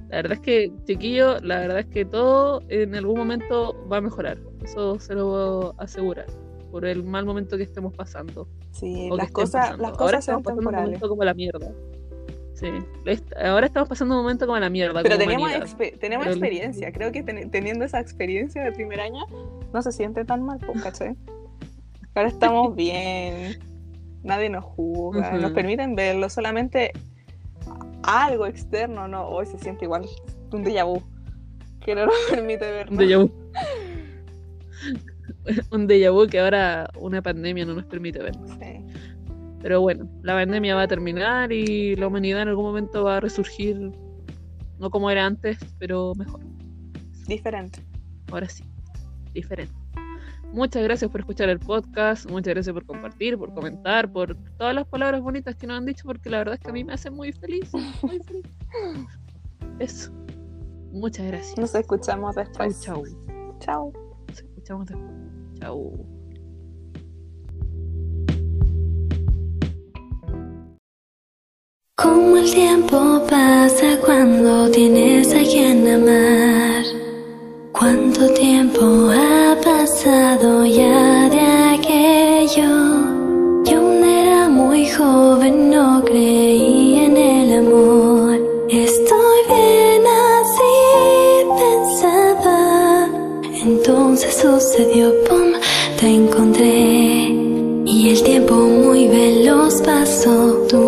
Speaker 1: La verdad es que, chiquillo, la verdad es que todo en algún momento va a mejorar. Eso se lo puedo asegurar. Por el mal momento que estemos pasando.
Speaker 2: Sí, las cosas, las
Speaker 1: ahora
Speaker 2: cosas
Speaker 1: estamos
Speaker 2: son
Speaker 1: pasando un
Speaker 2: temporales.
Speaker 1: momento como la mierda. Sí. Ahora estamos pasando un momento como la mierda.
Speaker 2: Pero
Speaker 1: como
Speaker 2: tenemos,
Speaker 1: humanidad.
Speaker 2: expe- tenemos
Speaker 1: Pero-
Speaker 2: experiencia. Creo que ten- teniendo esa experiencia de primer año, no se siente tan mal, pues, ¿cachai? Ahora estamos bien. Nadie nos juzga. Nos permiten verlo. Solamente algo externo, ¿no? Hoy se siente igual un déjà vu. Que no nos permite verlo.
Speaker 1: Un déjà vu. un déjà vu que ahora una pandemia no nos permite ver.
Speaker 2: Sí.
Speaker 1: Pero bueno, la pandemia va a terminar y la humanidad en algún momento va a resurgir, no como era antes, pero mejor.
Speaker 2: Diferente.
Speaker 1: Ahora sí, diferente. Muchas gracias por escuchar el podcast, muchas gracias por compartir, por comentar, por todas las palabras bonitas que nos han dicho, porque la verdad es que a mí me hace muy feliz, muy feliz. Eso. Muchas gracias.
Speaker 2: Nos escuchamos
Speaker 1: Chau,
Speaker 2: después.
Speaker 1: chau.
Speaker 2: Chao.
Speaker 1: Nos escuchamos después. Chau.
Speaker 3: Como el tiempo pasa cuando tienes a quien amar. ¿Cuánto tiempo ha pasado ya de aquello? Yo aún era muy joven, no creí en el amor. Estoy bien así, pensaba. Entonces sucedió, pum, te encontré. Y el tiempo muy veloz pasó, tú